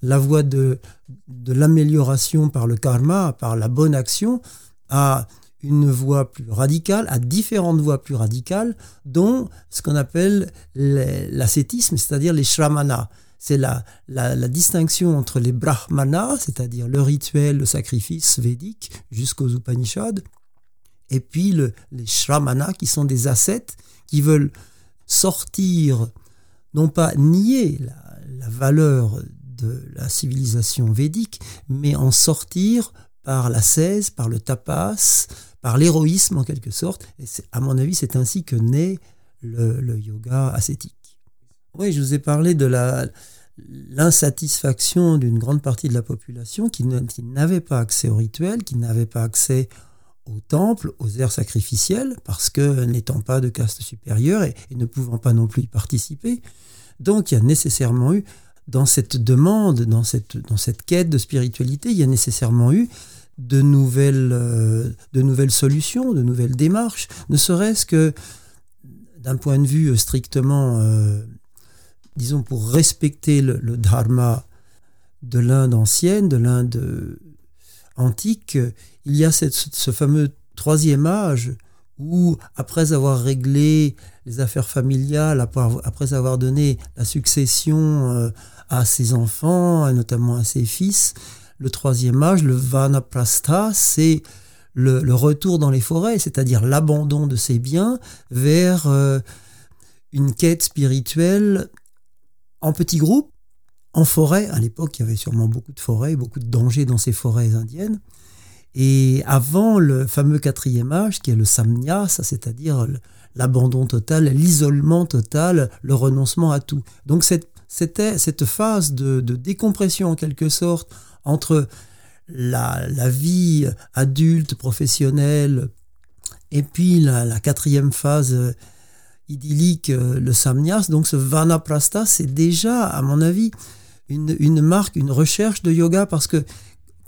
la voie de, de l'amélioration par le karma, par la bonne action, à une voie plus radicale, à différentes voies plus radicales, dont ce qu'on appelle l'ascétisme, c'est-à-dire les shramana. C'est la, la, distinction entre les brahmanas, c'est-à-dire le rituel, le sacrifice védique, jusqu'aux Upanishads, et puis les shramana, qui sont des ascètes, qui veulent sortir, non pas nier la, la valeur de la civilisation védique, mais en sortir par la cèse, par le tapas, par l'héroïsme en quelque sorte. Et à mon avis, c'est ainsi que naît le, yoga ascétique. Oui, je vous ai parlé de l'insatisfaction d'une grande partie de la population qui, n'avait pas accès au rituel, qui n'avait pas accès au temple, aux aires sacrificielles, parce que n'étant pas de caste supérieure et, ne pouvant pas non plus y participer. Donc il y a nécessairement eu, dans cette demande, dans cette, dans cette quête de spiritualité, il y a nécessairement eu de nouvelles, euh, de nouvelles solutions, de nouvelles démarches, ne serait-ce que d'un point de vue strictement, euh, disons, pour respecter le, dharma de l'Inde ancienne, de l'Inde antique, il y a ce fameux troisième âge où, après avoir réglé les affaires familiales, après avoir donné la succession euh, à ses enfants, notamment à ses fils, le troisième âge, le vanaprastha, c'est le, retour dans les forêts, c'est-à-dire l'abandon de ses biens vers euh, une quête spirituelle en petits groupes, en forêt. À l'époque, il y avait sûrement beaucoup de forêts, beaucoup de dangers dans ces forêts indiennes. Et avant le fameux quatrième âge, qui est le samnyasa, c'est-à-dire l'abandon total, l'isolement total, le renoncement à tout. Donc c'était cette phase de, décompression en quelque sorte entre la, vie adulte, professionnelle, et puis la, quatrième phase euh, idyllique, euh, le samnyas. Donc ce vanaprastha, c'est déjà, à mon avis, une, marque, une recherche de yoga, parce que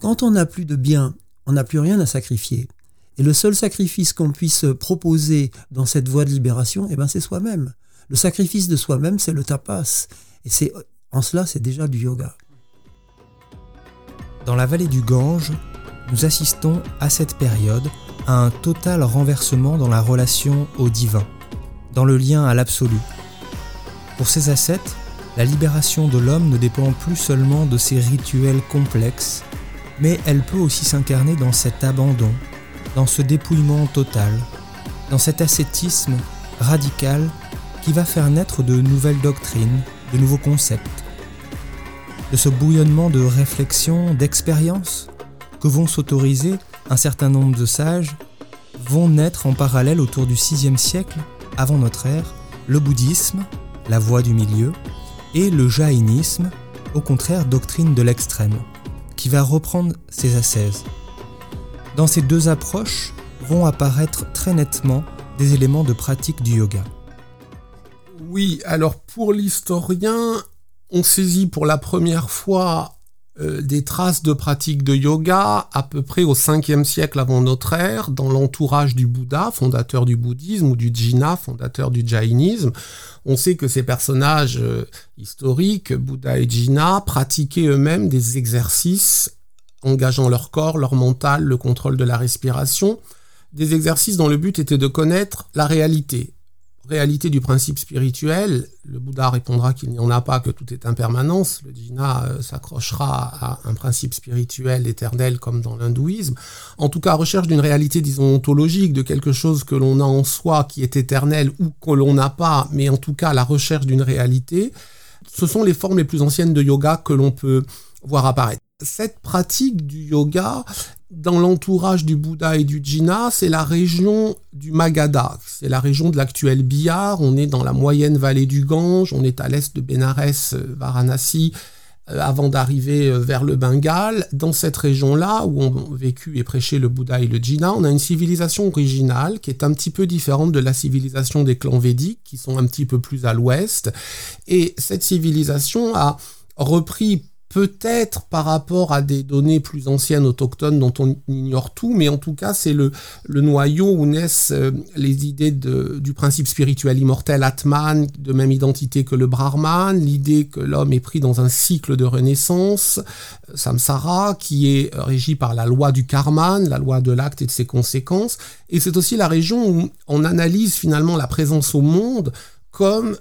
quand on n'a plus de bien, on n'a plus rien à sacrifier. Et le seul sacrifice qu'on puisse proposer dans cette voie de libération, eh ben, c'est soi-même. Le sacrifice de soi-même, c'est le tapas. Et c'est en cela, c'est déjà du yoga. Dans la vallée du Gange, nous assistons à cette période à un total renversement dans la relation au divin, dans le lien à l'absolu. Pour ces ascètes, la libération de l'homme ne dépend plus seulement de ses rituels complexes, mais elle peut aussi s'incarner dans cet abandon, dans ce dépouillement total, dans cet ascétisme radical qui va faire naître de nouvelles doctrines, de nouveaux concepts, de ce bouillonnement de réflexion, d'expérience que vont s'autoriser un certain nombre de sages, vont naître en parallèle autour du VIe siècle avant notre ère le bouddhisme, la voie du milieu, et le jaïnisme, au contraire doctrine de l'extrême, qui va reprendre ses ascèses. Dans ces deux approches vont apparaître très nettement des éléments de pratique du yoga. Oui, alors pour l'historien, on saisit pour la première fois euh, des traces de pratiques de yoga à peu près au 5e siècle avant notre ère, dans l'entourage du Bouddha, fondateur du bouddhisme, ou du Jina, fondateur du jaïnisme. On sait que ces personnages euh, historiques, Bouddha et Jina, pratiquaient eux-mêmes des exercices engageant leur corps, leur mental, le contrôle de la respiration, des exercices dont le but était de connaître la réalité, réalité du principe spirituel, le Bouddha répondra qu'il n'y en a pas, que tout est impermanence. Le Jina euh, s'accrochera à un principe spirituel éternel comme dans l'hindouisme. En tout cas, recherche d'une réalité, disons, ontologique, de quelque chose que l'on a en soi qui est éternel ou que l'on n'a pas, mais en tout cas la recherche d'une réalité ce sont les formes les plus anciennes de yoga que l'on peut voir apparaître. Cette pratique du yoga, dans l'entourage du Bouddha et du Jina, c'est la région du Magadha, c'est la région de l'actuel Bihar. On est dans la moyenne vallée du Gange, on est à l'est de Benares, euh, Varanasi, euh, avant d'arriver euh, vers le Bengale. Dans cette région-là, où ont vécu et prêché le Bouddha et le Jina, on a une civilisation originale qui est un petit peu différente de la civilisation des clans védiques, qui sont un petit peu plus à l'ouest. Et cette civilisation a repris peut-être par rapport à des données plus anciennes autochtones dont on ignore tout, mais en tout cas c'est le, noyau où naissent euh, les idées du principe spirituel immortel Atman, de même identité que le Brahman, l'idée que l'homme est pris dans un cycle de renaissance, euh, Samsara, qui est régi par la loi du karman, la loi de l'acte et de ses conséquences, et c'est aussi la région où on analyse finalement la présence au monde comme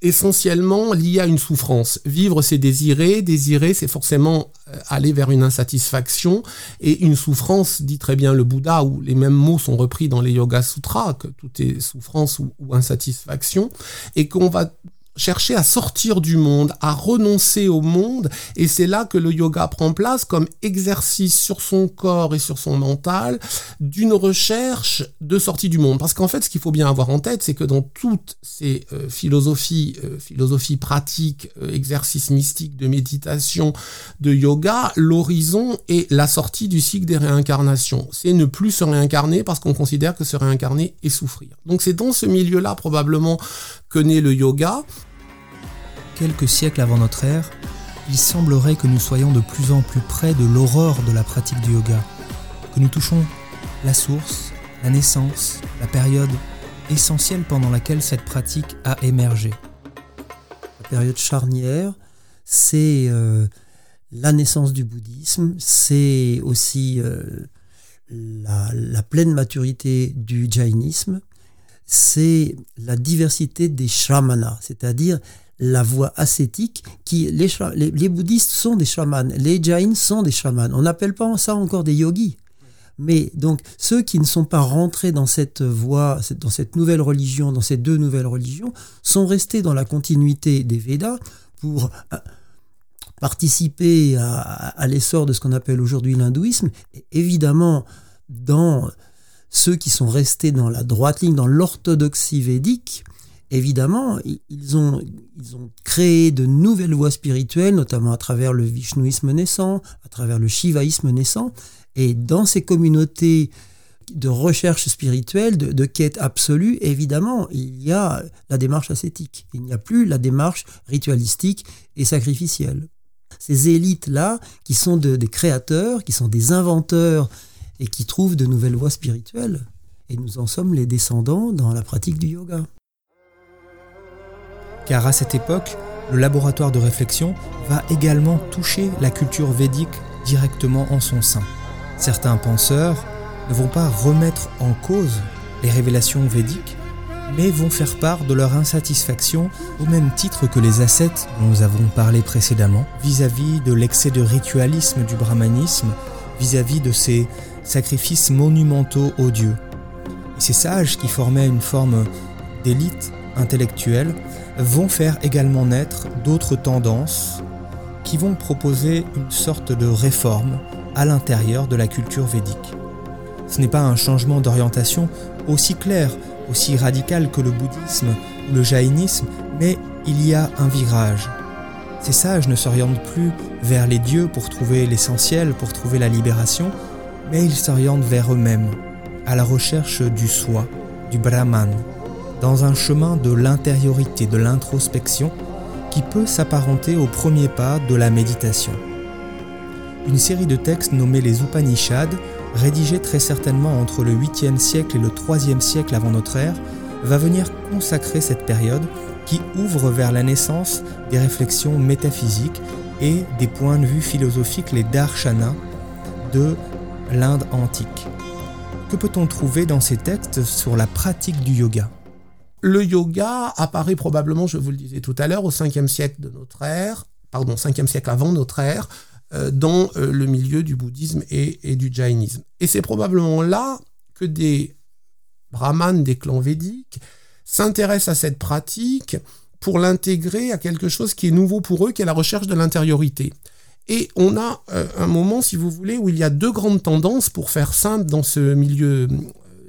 essentiellement lié à une souffrance. Vivre, c'est désirer. Désirer, c'est forcément euh, aller vers une insatisfaction. Et une souffrance, dit très bien le Bouddha, où les mêmes mots sont repris dans les Yoga Sutras, que tout est souffrance ou, ou insatisfaction. Et qu'on va chercher à sortir du monde, à renoncer au monde, et c'est là que le yoga prend place comme exercice sur son corps et sur son mental d'une recherche de sortie du monde. Parce qu'en fait, ce qu'il faut bien avoir en tête, c'est que dans toutes ces euh, philosophies, euh, philosophies pratiques, euh, exercices mystiques de méditation, de yoga, l'horizon est la sortie du cycle des réincarnations. C'est ne plus se réincarner parce qu'on considère que se réincarner est souffrir. Donc c'est dans ce milieu-là probablement que naît le yoga quelques siècles avant notre ère, il semblerait que nous soyons de plus en plus près de l'aurore de la pratique du yoga, que nous touchons la source, la naissance, la période essentielle pendant laquelle cette pratique a émergé. La période charnière, c'est euh, la naissance du bouddhisme, c'est aussi euh, la, la, pleine maturité du jainisme, c'est la diversité des shramanas, c'est-à-dire la voie ascétique qui les, les, bouddhistes sont des chamans, les jains sont des chamans. On n'appelle pas ça encore des yogis. Mais donc ceux qui ne sont pas rentrés dans cette voie, dans cette nouvelle religion, dans ces deux nouvelles religions, sont restés dans la continuité des Védas pour euh, participer à, l'essor de ce qu'on appelle aujourd'hui l'hindouisme. évidemment, dans ceux qui sont restés dans la droite ligne, dans l'orthodoxie védique, évidemment, ils ont, ils ont créé de nouvelles voies spirituelles, notamment à travers le vishnouisme naissant, à travers le shivaïsme naissant. Et dans ces communautés de recherche spirituelle, de, quête absolue, évidemment, il y a la démarche ascétique. Il n'y a plus la démarche ritualistique et sacrificielle. Ces élites-là, qui sont des créateurs, qui sont des inventeurs et qui trouvent de nouvelles voies spirituelles. Et nous en sommes les descendants dans la pratique du yoga car à cette époque, le laboratoire de réflexion va également toucher la culture védique directement en son sein. Certains penseurs ne vont pas remettre en cause les révélations védiques, mais vont faire part de leur insatisfaction au même titre que les ascètes dont nous avons parlé précédemment, vis-à-vis de l'excès de ritualisme du brahmanisme, vis-à-vis de ces sacrifices monumentaux aux dieux. Ces sages qui formaient une forme d'élite intellectuelle vont faire également naître d'autres tendances qui vont proposer une sorte de réforme à l'intérieur de la culture védique. Ce n'est pas un changement d'orientation aussi clair, aussi radical que le bouddhisme ou le jaïnisme, mais il y a un virage. Ces sages ne s'orientent plus vers les dieux pour trouver l'essentiel, pour trouver la libération, mais ils s'orientent vers eux-mêmes, à la recherche du soi, du brahman, dans un chemin de l'intériorité, de l'introspection, qui peut s'apparenter au premier pas de la méditation. Une série de textes nommés les Upanishads, rédigés très certainement entre le 8e siècle et le 3e siècle avant notre ère, va venir consacrer cette période qui ouvre vers la naissance des réflexions métaphysiques et des points de vue philosophiques, les darshanas, de l'Inde antique. Que peut-on trouver dans ces textes sur la pratique du yoga? Le yoga apparaît probablement, je vous le disais tout à l'heure, au 5e siècle de notre ère, pardon, 5e siècle avant notre ère, euh, dans euh, le milieu du bouddhisme et, du jainisme. Et c'est probablement là que des brahmanes des clans védiques s'intéressent à cette pratique pour l'intégrer à quelque chose qui est nouveau pour eux, qui est la recherche de l'intériorité. Et on a euh, un moment, si vous voulez, où il y a deux grandes tendances, pour faire simple, dans ce milieu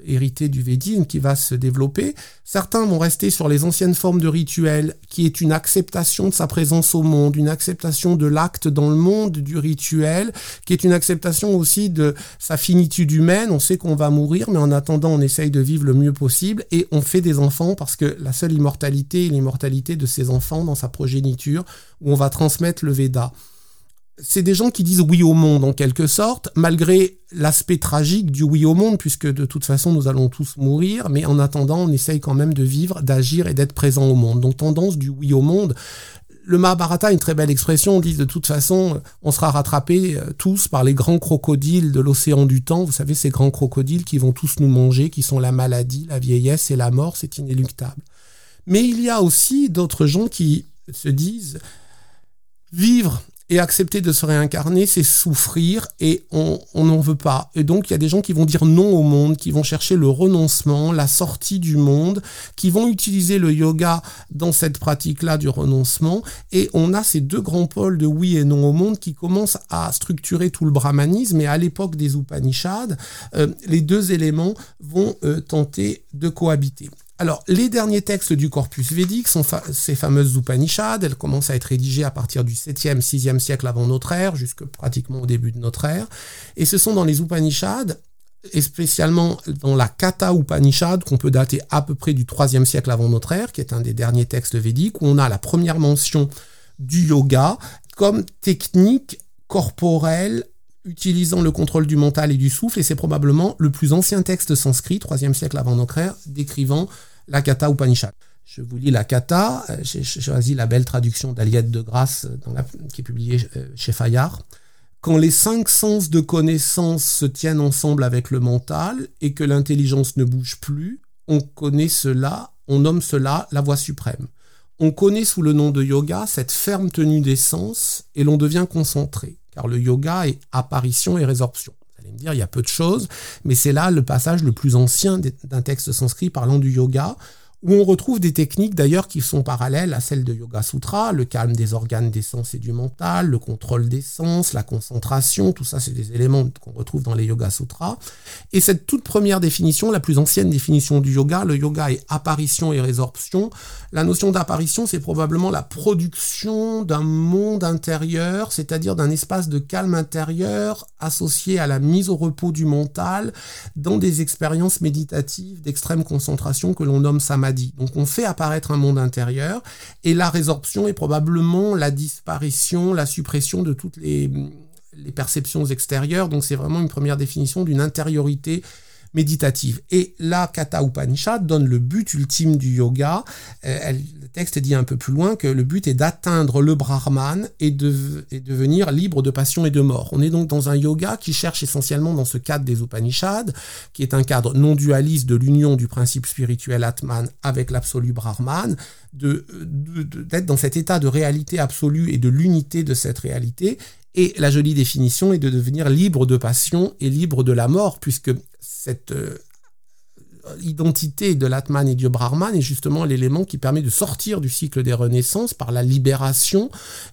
hérité du védisme qui va se développer. Certains vont rester sur les anciennes formes de rituel, qui est une acceptation de sa présence au monde, une acceptation de l'acte dans le monde du rituel, qui est une acceptation aussi de sa finitude humaine. On sait qu'on va mourir, mais en attendant, on essaye de vivre le mieux possible et on fait des enfants parce que la seule immortalité est l'immortalité de ses enfants dans sa progéniture, où on va transmettre le Veda c'est des gens qui disent oui au monde en quelque sorte, malgré l'aspect tragique du oui au monde, puisque de toute façon nous allons tous mourir, mais en attendant on essaye quand même de vivre, d'agir et d'être présent au monde. Donc tendance du oui au monde. Le Mahabharata une très belle expression, on dit de toute façon on sera rattrapés euh, tous par les grands crocodiles de l'océan du temps, vous savez ces grands crocodiles qui vont tous nous manger, qui sont la maladie, la vieillesse et la mort, c'est inéluctable. Mais il y a aussi d'autres gens qui se disent vivre et accepter de se réincarner, c'est souffrir et on n'en veut pas. Et donc il y a des gens qui vont dire non au monde, qui vont chercher le renoncement, la sortie du monde, qui vont utiliser le yoga dans cette pratique-là du renoncement. Et on a ces deux grands pôles de oui et non au monde qui commencent à structurer tout le brahmanisme. Et à l'époque des Upanishads, euh, les deux éléments vont euh, tenter de cohabiter. Alors, les derniers textes du corpus védique sont ces fameuses Upanishads. Elles commencent à être rédigées à partir du 7e, 6e siècle avant notre ère, jusque pratiquement au début de notre ère. Et ce sont dans les Upanishads, et spécialement dans la Kata Upanishad, qu'on peut dater à peu près du 3e siècle avant notre ère, qui est un des derniers textes védiques, où on a la première mention du yoga comme technique corporelle utilisant le contrôle du mental et du souffle, et c'est probablement le plus ancien texte sanskrit, 3e siècle avant notre ère, décrivant la Kata Upanishad. Je vous lis la Kata, euh, j'ai choisi la belle traduction d'Aliette de Grasse qui est publiée euh, chez Fayard. Quand les cinq sens de connaissance se tiennent ensemble avec le mental et que l'intelligence ne bouge plus, on connaît cela, on nomme cela la voie suprême. On connaît sous le nom de yoga cette ferme tenue des sens et l'on devient concentré, car le yoga est apparition et résorption dire, il y a peu de choses, mais c'est là le passage le plus ancien d'un texte sanskrit parlant du yoga, où on retrouve des techniques d'ailleurs qui sont parallèles à celles de Yoga Sutra, le calme des organes des sens et du mental, le contrôle des sens, la concentration, tout ça c'est des éléments qu'on retrouve dans les Yoga Sutras. Et cette toute première définition, la plus ancienne définition du yoga, le yoga est apparition et résorption. La notion d'apparition, c'est probablement la production d'un monde intérieur, c'est-à-dire d'un espace de calme intérieur associé à la mise au repos du mental dans des expériences méditatives d'extrême concentration que l'on nomme samadhi donc on fait apparaître un monde intérieur et la résorption est probablement la disparition, la suppression de toutes les, perceptions extérieures. Donc c'est vraiment une première définition d'une intériorité méditative. Et la Kata Upanishad donne le but ultime du yoga. Euh, le texte dit un peu plus loin que le but est d'atteindre le Brahman et de devenir libre de passion et de mort. On est donc dans un yoga qui cherche essentiellement dans ce cadre des Upanishads, qui est un cadre non dualiste de l'union du principe spirituel Atman avec l'absolu Brahman, d'être de, dans cet état de réalité absolue et de l'unité de cette réalité et la jolie définition est de devenir libre de passion et libre de la mort, puisque cette euh, identité de l'Atman et du Brahman est justement l'élément qui permet de sortir du cycle des renaissances par la libération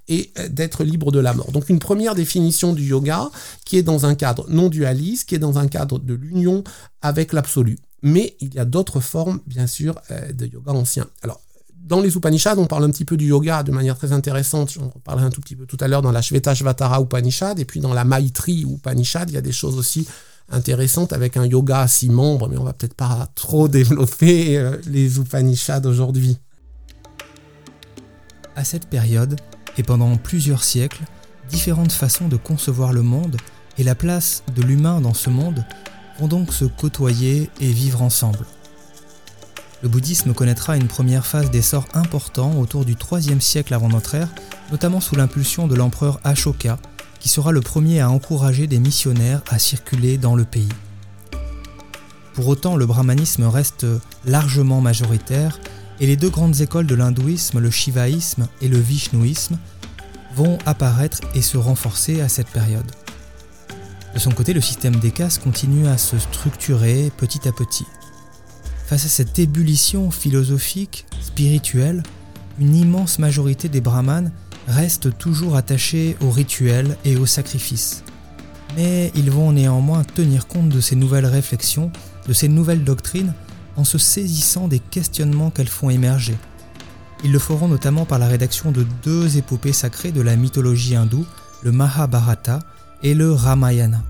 et euh, d'être libre de la mort. Donc une première définition du yoga qui est dans un cadre non dualiste, qui est dans un cadre de l'union avec l'absolu. Mais il y a d'autres formes, bien sûr, euh, de yoga ancien. Alors, dans les Upanishads, on parle un petit peu du yoga de manière très intéressante. On parlera un tout petit peu tout à l'heure dans la Shvetashvatara Upanishad. Et puis dans la Maitri Upanishad, il y a des choses aussi intéressantes avec un yoga à six membres. Mais on va peut-être pas trop [LAUGHS] développer euh, les Upanishads aujourd'hui. À cette période, et pendant plusieurs siècles, différentes façons de concevoir le monde et la place de l'humain dans ce monde vont donc se côtoyer et vivre ensemble. Le bouddhisme connaîtra une première phase d'essor important autour du IIIe siècle avant notre ère, notamment sous l'impulsion de l'empereur Ashoka, sera le premier à encourager des missionnaires à circuler dans le pays. Pour autant, le brahmanisme reste largement majoritaire et les deux grandes écoles de l'hindouisme, le shivaïsme et le vishnouisme, vont apparaître et se renforcer à cette période. De son côté, le système des castes continue à se structurer petit à petit. Face à cette ébullition philosophique, spirituelle, une immense majorité des brahmanes restent toujours attachés aux rituels et aux sacrifices. Mais ils vont néanmoins tenir compte de ces nouvelles réflexions, de ces nouvelles doctrines, en se saisissant des questionnements qu'elles font émerger. Ils le feront notamment par la rédaction de deux épopées sacrées de la mythologie hindoue, le Mahabharata et le Ramayana.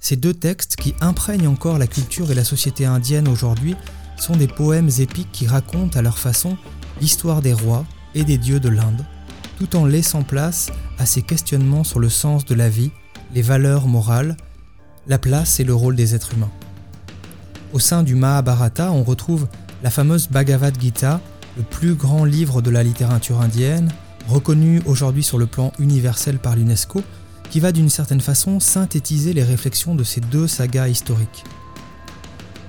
Ces deux textes qui imprègnent encore la culture et la société indienne aujourd'hui sont des poèmes épiques qui racontent à leur façon l'histoire des rois et des dieux de l'Inde, tout en laissant place à ces questionnements sur le sens de la vie, les valeurs morales, la place et le rôle des êtres humains. Au sein du Mahabharata, on retrouve la fameuse Bhagavad Gita, le plus grand livre de la littérature indienne, reconnu aujourd'hui sur le plan universel par l'UNESCO, qui va d'une certaine façon synthétiser les réflexions de ces deux sagas historiques.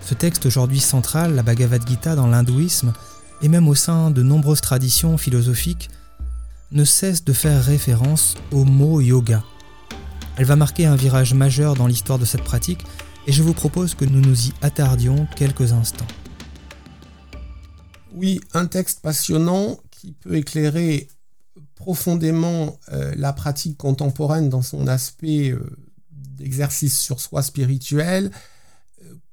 Ce texte aujourd'hui central, la Bhagavad Gita dans l'hindouisme, et même au sein de nombreuses traditions philosophiques, ne cesse de faire référence au mot yoga. Elle va marquer un virage majeur dans l'histoire de cette pratique et je vous propose que nous nous y attardions quelques instants. Oui, un texte passionnant qui peut éclairer profondément euh, la pratique contemporaine dans son aspect euh, d'exercice sur soi spirituel,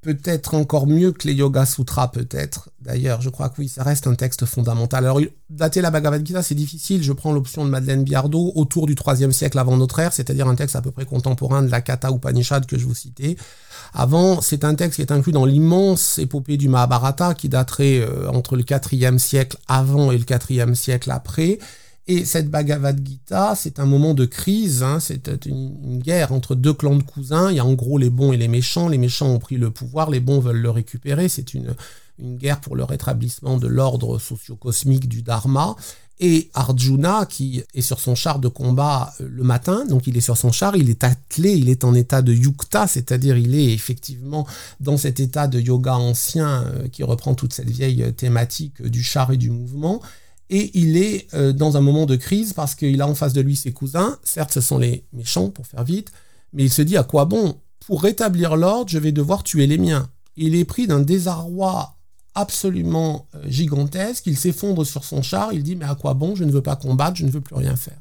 peut-être encore mieux que les Yoga Sutras, peut-être. D'ailleurs, je crois que oui, ça reste un texte fondamental. Alors, dater la Bhagavad Gita, c'est difficile. Je prends l'option de Madeleine Biardot autour du 3 siècle avant notre ère, c'est-à-dire un texte à peu près contemporain de la Kata Upanishad que je vous citais. Avant, c'est un texte qui est inclus dans l'immense épopée du Mahabharata qui daterait euh, entre le 4 siècle avant et le 4 siècle après. Et cette Bhagavad Gita, c'est un moment de crise, hein, c'est une, guerre entre deux clans de cousins. Il y a en gros les bons et les méchants. Les méchants ont pris le pouvoir, les bons veulent le récupérer. C'est une, une guerre pour le rétablissement de l'ordre socio-cosmique du Dharma. Et Arjuna, qui est sur son char de combat euh, le matin, donc il est sur son char, il est attelé, il est en état de yukta, c'est-à-dire il est effectivement dans cet état de yoga ancien euh, qui reprend toute cette vieille thématique du char et du mouvement et il est euh, dans un moment de crise parce qu'il a en face de lui ses cousins. Certes, ce sont les méchants, pour faire vite, mais il se dit à quoi bon? Pour rétablir l'ordre, je vais devoir tuer les miens. Il est pris d'un désarroi absolument euh, gigantesque. Il s'effondre sur son char. Il dit mais à quoi bon? Je ne veux pas combattre, je ne veux plus rien faire.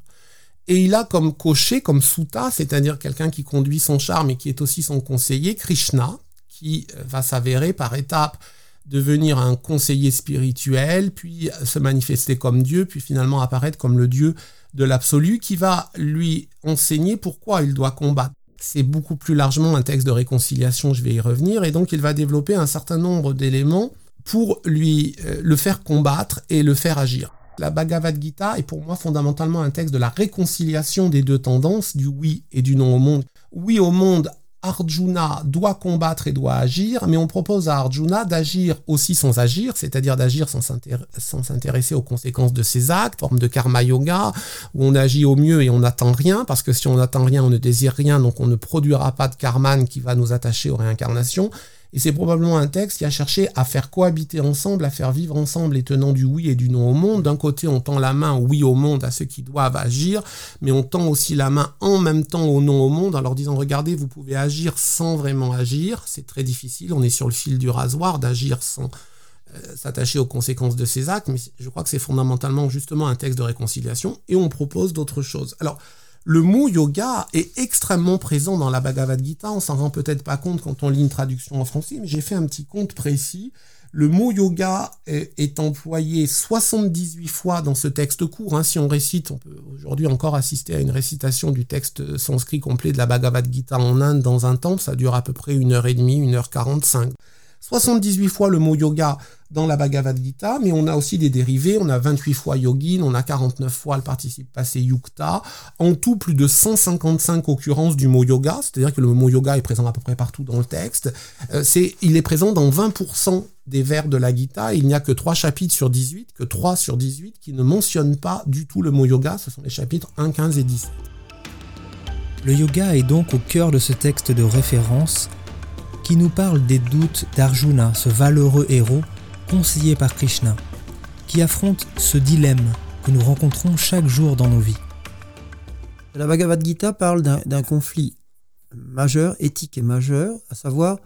Et il a comme cocher, comme souta, c'est-à-dire quelqu'un qui conduit son char mais qui est aussi son conseiller, Krishna, qui euh, va s'avérer par étapes devenir un conseiller spirituel, puis se manifester comme Dieu, puis finalement apparaître comme le Dieu de l'absolu, qui va lui enseigner pourquoi il doit combattre. C'est beaucoup plus largement un texte de réconciliation, je vais y revenir, et donc il va développer un certain nombre d'éléments pour lui euh, le faire combattre et le faire agir. La Bhagavad Gita est pour moi fondamentalement un texte de la réconciliation des deux tendances, du oui et du non au monde. Oui au monde Arjuna doit combattre et doit agir, mais on propose à Arjuna d'agir aussi sans agir, c'est-à-dire d'agir sans s'intéresser aux conséquences de ses actes, forme de karma yoga, où on agit au mieux et on n'attend rien, parce que si on n'attend rien, on ne désire rien, donc on ne produira pas de karman qui va nous attacher aux réincarnations. Et c'est probablement un texte qui a cherché à faire cohabiter ensemble, à faire vivre ensemble les tenants du oui et du non au monde. D'un côté, on tend la main oui au monde à ceux qui doivent agir, mais on tend aussi la main en même temps au non au monde en leur disant regardez, vous pouvez agir sans vraiment agir. C'est très difficile, on est sur le fil du rasoir d'agir sans euh, s'attacher aux conséquences de ses actes, mais je crois que c'est fondamentalement justement un texte de réconciliation et on propose d'autres choses. Alors, le mot yoga est extrêmement présent dans la Bhagavad Gita. On s'en rend peut-être pas compte quand on lit une traduction en français, mais j'ai fait un petit compte précis. Le mot yoga est, employé 78 fois dans ce texte court. Hein. Si on récite, on peut aujourd'hui encore assister à une récitation du texte sanskrit complet de la Bhagavad Gita en Inde dans un temps. Ça dure à peu près une heure et demie, une heure quarante-cinq. 78 fois le mot yoga dans la Bhagavad Gita, mais on a aussi des dérivés, on a 28 fois yogin, on a 49 fois le participe passé yukta, en tout plus de 155 occurrences du mot yoga, c'est-à-dire que le mot yoga est présent à peu près partout dans le texte, euh, il est présent dans 20% des vers de la Gita, il n'y a que 3 chapitres sur 18, que 3 sur 18 qui ne mentionnent pas du tout le mot yoga, ce sont les chapitres 1, 15 et 10. Le yoga est donc au cœur de ce texte de référence qui nous parle des doutes d'Arjuna, ce valeureux héros conseillé par Krishna, qui affronte ce dilemme que nous rencontrons chaque jour dans nos vies. La Bhagavad Gita parle d'un conflit majeur, éthique et majeur, à savoir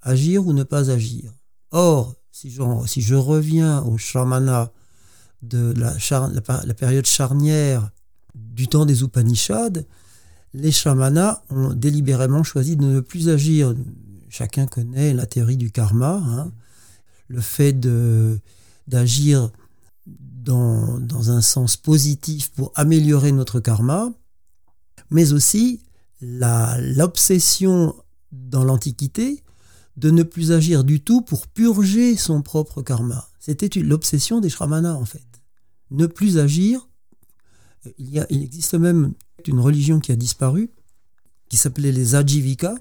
agir ou ne pas agir. Or, si je, reviens au Shramana de la, la, période charnière du temps des Upanishads, les shamanas ont délibérément choisi de ne plus agir. Chacun connaît la théorie du karma, hein. le fait d'agir dans, dans, un sens positif pour améliorer notre karma, mais aussi l'obsession dans l'Antiquité de ne plus agir du tout pour purger son propre karma. C'était l'obsession des Shramana en fait. Ne plus agir. Il, y a, il existe même une religion qui a disparu, qui s'appelait les Ajivika,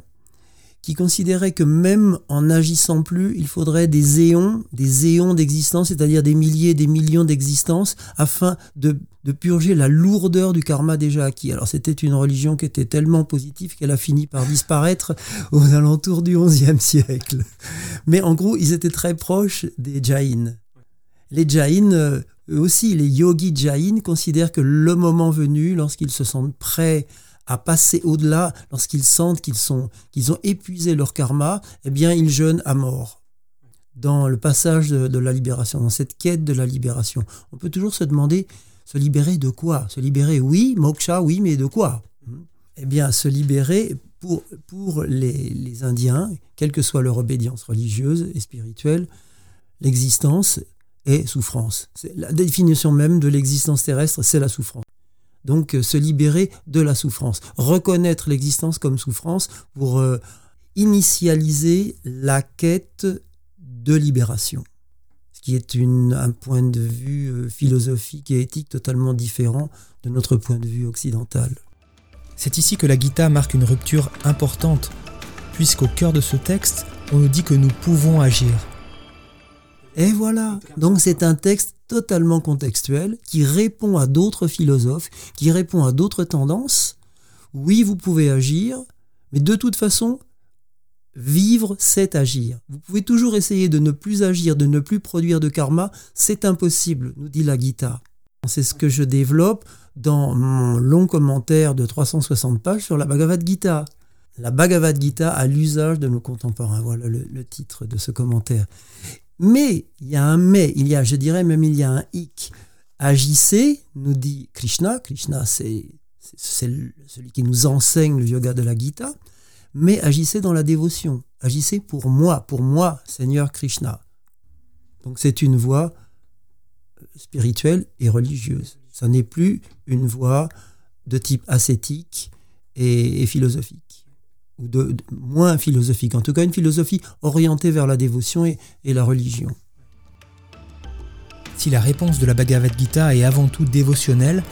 qui considérait que même en n'agissant plus, il faudrait des éons, des éons d'existence, c'est-à-dire des milliers, des millions d'existences, afin de, purger la lourdeur du karma déjà acquis. Alors c'était une religion qui était tellement positive qu'elle a fini par disparaître aux alentours du XIe siècle. Mais en gros, ils étaient très proches des Jains. Les Jains, euh, eux aussi, les yogis Jains, considèrent que le moment venu, lorsqu'ils se sentent prêts à passer au-delà lorsqu'ils sentent qu'ils sont qu'ils ont épuisé leur karma, eh bien ils jeûnent à mort. Dans le passage de, la libération, dans cette quête de la libération, on peut toujours se demander se libérer de quoi? Se libérer, oui, moksha, oui, mais de quoi? Eh bien, se libérer pour, pour les, les Indiens, quelle que soit leur obédience religieuse et spirituelle, l'existence est souffrance. La définition même de l'existence terrestre, c'est la souffrance. Donc euh, se libérer de la souffrance, reconnaître l'existence comme souffrance pour euh, initialiser la quête de libération, ce qui est un point de vue euh, philosophique et éthique totalement différent de notre point de vue occidental. C'est ici que la Gita marque une rupture importante, puisqu'au cœur de ce texte, on nous dit que nous pouvons agir, et voilà. Donc c'est un texte totalement contextuel qui répond à d'autres philosophes, qui répond à d'autres tendances. Oui, vous pouvez agir, mais de toute façon, vivre, c'est agir. Vous pouvez toujours essayer de ne plus agir, de ne plus produire de karma. C'est impossible, nous dit la Gita. C'est ce que je développe dans mon long commentaire de 360 pages sur la Bhagavad Gita. La Bhagavad Gita à l'usage de nos contemporains. Voilà le, le titre de ce commentaire. Mais il y a un mais, il y a, je dirais même il y a un hic. Agissez, nous dit Krishna. Krishna, c'est celui qui nous enseigne le yoga de la Gita. Mais agissez dans la dévotion. Agissez pour moi, pour moi, Seigneur Krishna. Donc c'est une voie spirituelle et religieuse. Ça n'est plus une voie de type ascétique et philosophique ou de, moins philosophique, en tout cas une philosophie orientée vers la dévotion et, la religion. Si la réponse de la Bhagavad Gita est avant tout dévotionnelle,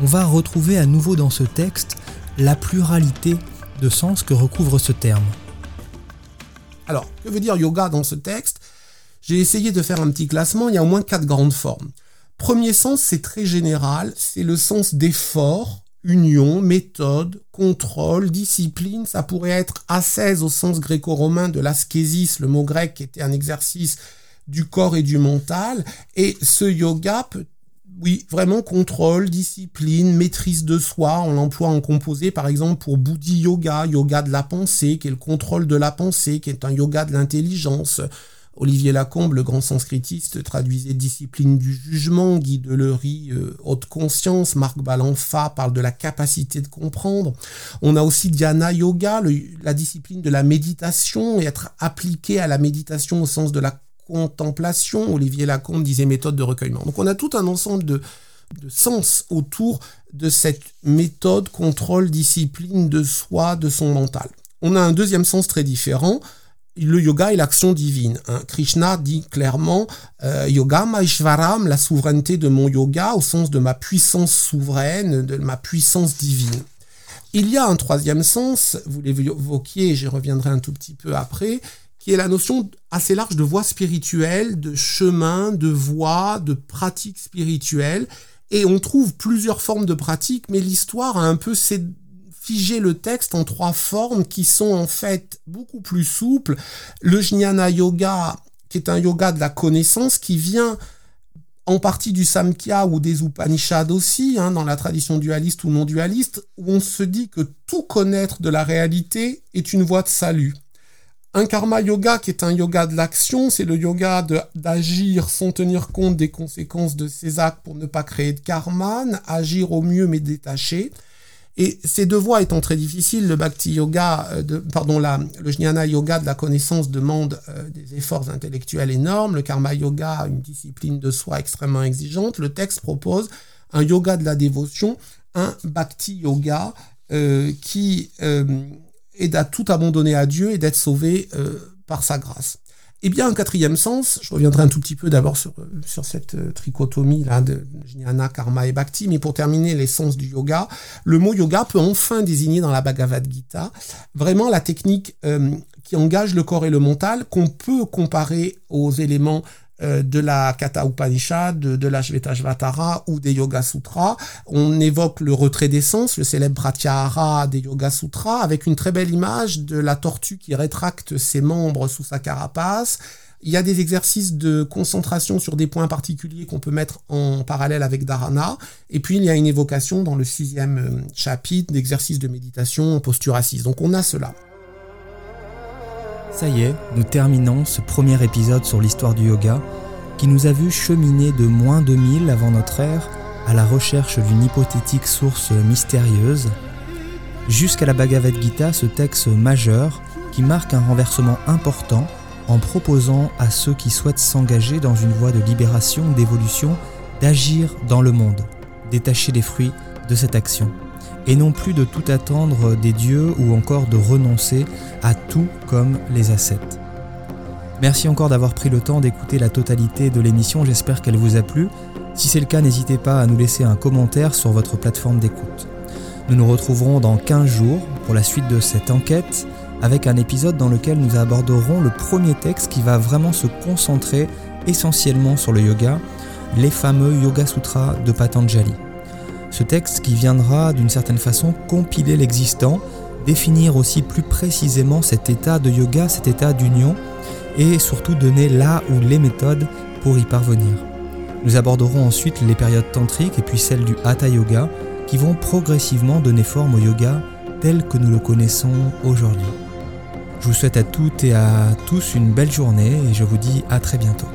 on va retrouver à nouveau dans ce texte la pluralité de sens que recouvre ce terme. Alors, que veut dire yoga dans ce texte? J'ai essayé de faire un petit classement, il y a au moins quatre grandes formes. Premier sens, c'est très général, c'est le sens d'effort, union, méthode, contrôle, discipline, ça pourrait être ascèse au sens gréco-romain de l'askésis, le mot grec qui était un exercice du corps et du mental, et ce yoga peut oui, vraiment contrôle, discipline, maîtrise de soi. On l'emploie en composé, par exemple, pour Buddhi Yoga, yoga de la pensée, qui est le contrôle de la pensée, qui est un yoga de l'intelligence. Olivier Lacombe, le grand sanskritiste, traduisait discipline du jugement, Guy Delery, euh, haute conscience, Marc Balanfa parle de la capacité de comprendre. On a aussi Dhyana Yoga, la discipline de la méditation, et être appliqué à la méditation au sens de la contemplation. Olivier Lacombe disait méthode de recueillement. Donc on a tout un ensemble de, de sens autour de cette méthode, contrôle, discipline de soi, de son mental. On a un deuxième sens très différent, le yoga est l'action divine. Hein. Krishna dit clairement euh, Yoga Maishvaram, la souveraineté de mon yoga au sens de ma puissance souveraine, de ma puissance divine. Il y a un troisième sens, vous l'évoquiez, j'y reviendrai un tout petit peu après, qui est la notion assez large de voie spirituelle, de chemin, de voie, de pratique spirituelle. Et on trouve plusieurs formes de pratiques, mais l'histoire a un peu figer le texte en trois formes qui sont en fait beaucoup plus souples. Le jnana yoga, qui est un yoga de la connaissance, qui vient en partie du Samkhya ou des Upanishads aussi, hein, dans la tradition dualiste ou non dualiste, où on se dit que tout connaître de la réalité est une voie de salut. Un karma yoga qui est un yoga de l'action, c'est le yoga d'agir sans tenir compte des conséquences de ses actes pour ne pas créer de karma, agir au mieux mais détaché. Et ces deux voies étant très difficiles, le bhakti yoga, euh, pardon, le jnana yoga de la connaissance demande euh, des efforts intellectuels énormes, le karma yoga, une discipline de soi extrêmement exigeante. Le texte propose un yoga de la dévotion, un bhakti yoga euh, qui est à tout abandonner à Dieu et d'être sauvé par sa grâce. Et bien, un quatrième sens, je reviendrai un tout petit peu d'abord sur, sur cette euh, trichotomie là de jnana, karma et bhakti, mais pour terminer l'essence du yoga, le mot yoga peut enfin désigner dans la Bhagavad Gita vraiment la technique euh, qui engage le corps et le mental qu'on peut comparer aux éléments euh, de la Kata Upanishad, de, de la Shvetashvatara ou des Yoga Sutras. On évoque le retrait des sens, le célèbre Pratyahara des Yoga Sutras, avec une très belle image de la tortue qui rétracte ses membres sous sa carapace. Il y a des exercices de concentration sur des points particuliers qu'on peut mettre en parallèle avec Dharana. Et puis, il y a une évocation dans le sixième euh, chapitre d'exercices de méditation en posture assise. Donc, on a cela. Ça y est, nous terminons ce premier épisode sur l'histoire du yoga qui nous a vu cheminer de moins 2000 avant notre ère à la recherche d'une hypothétique source mystérieuse, jusqu'à la Bhagavad Gita, ce texte majeur qui marque un renversement important en proposant à ceux qui souhaitent s'engager dans une voie de libération, d'évolution, d'agir dans le monde, détacher les fruits de cette action et non plus de tout attendre des dieux ou encore de renoncer à tout comme les ascètes. Merci encore d'avoir pris le temps d'écouter la totalité de l'émission, j'espère qu'elle vous a plu. Si c'est le cas, n'hésitez pas à nous laisser un commentaire sur votre plateforme d'écoute. Nous nous retrouverons dans 15 jours pour la suite de cette enquête avec un épisode dans lequel nous aborderons le premier texte qui va vraiment se concentrer essentiellement sur le yoga, les fameux Yoga Sutras de Patanjali. Ce texte qui viendra d'une certaine façon compiler l'existant, définir aussi plus précisément cet état de yoga, cet état d'union, et surtout donner là ou les méthodes pour y parvenir. Nous aborderons ensuite les périodes tantriques et puis celles du hatha yoga qui vont progressivement donner forme au yoga tel que nous le connaissons aujourd'hui. Je vous souhaite à toutes et à tous une belle journée et je vous dis à très bientôt.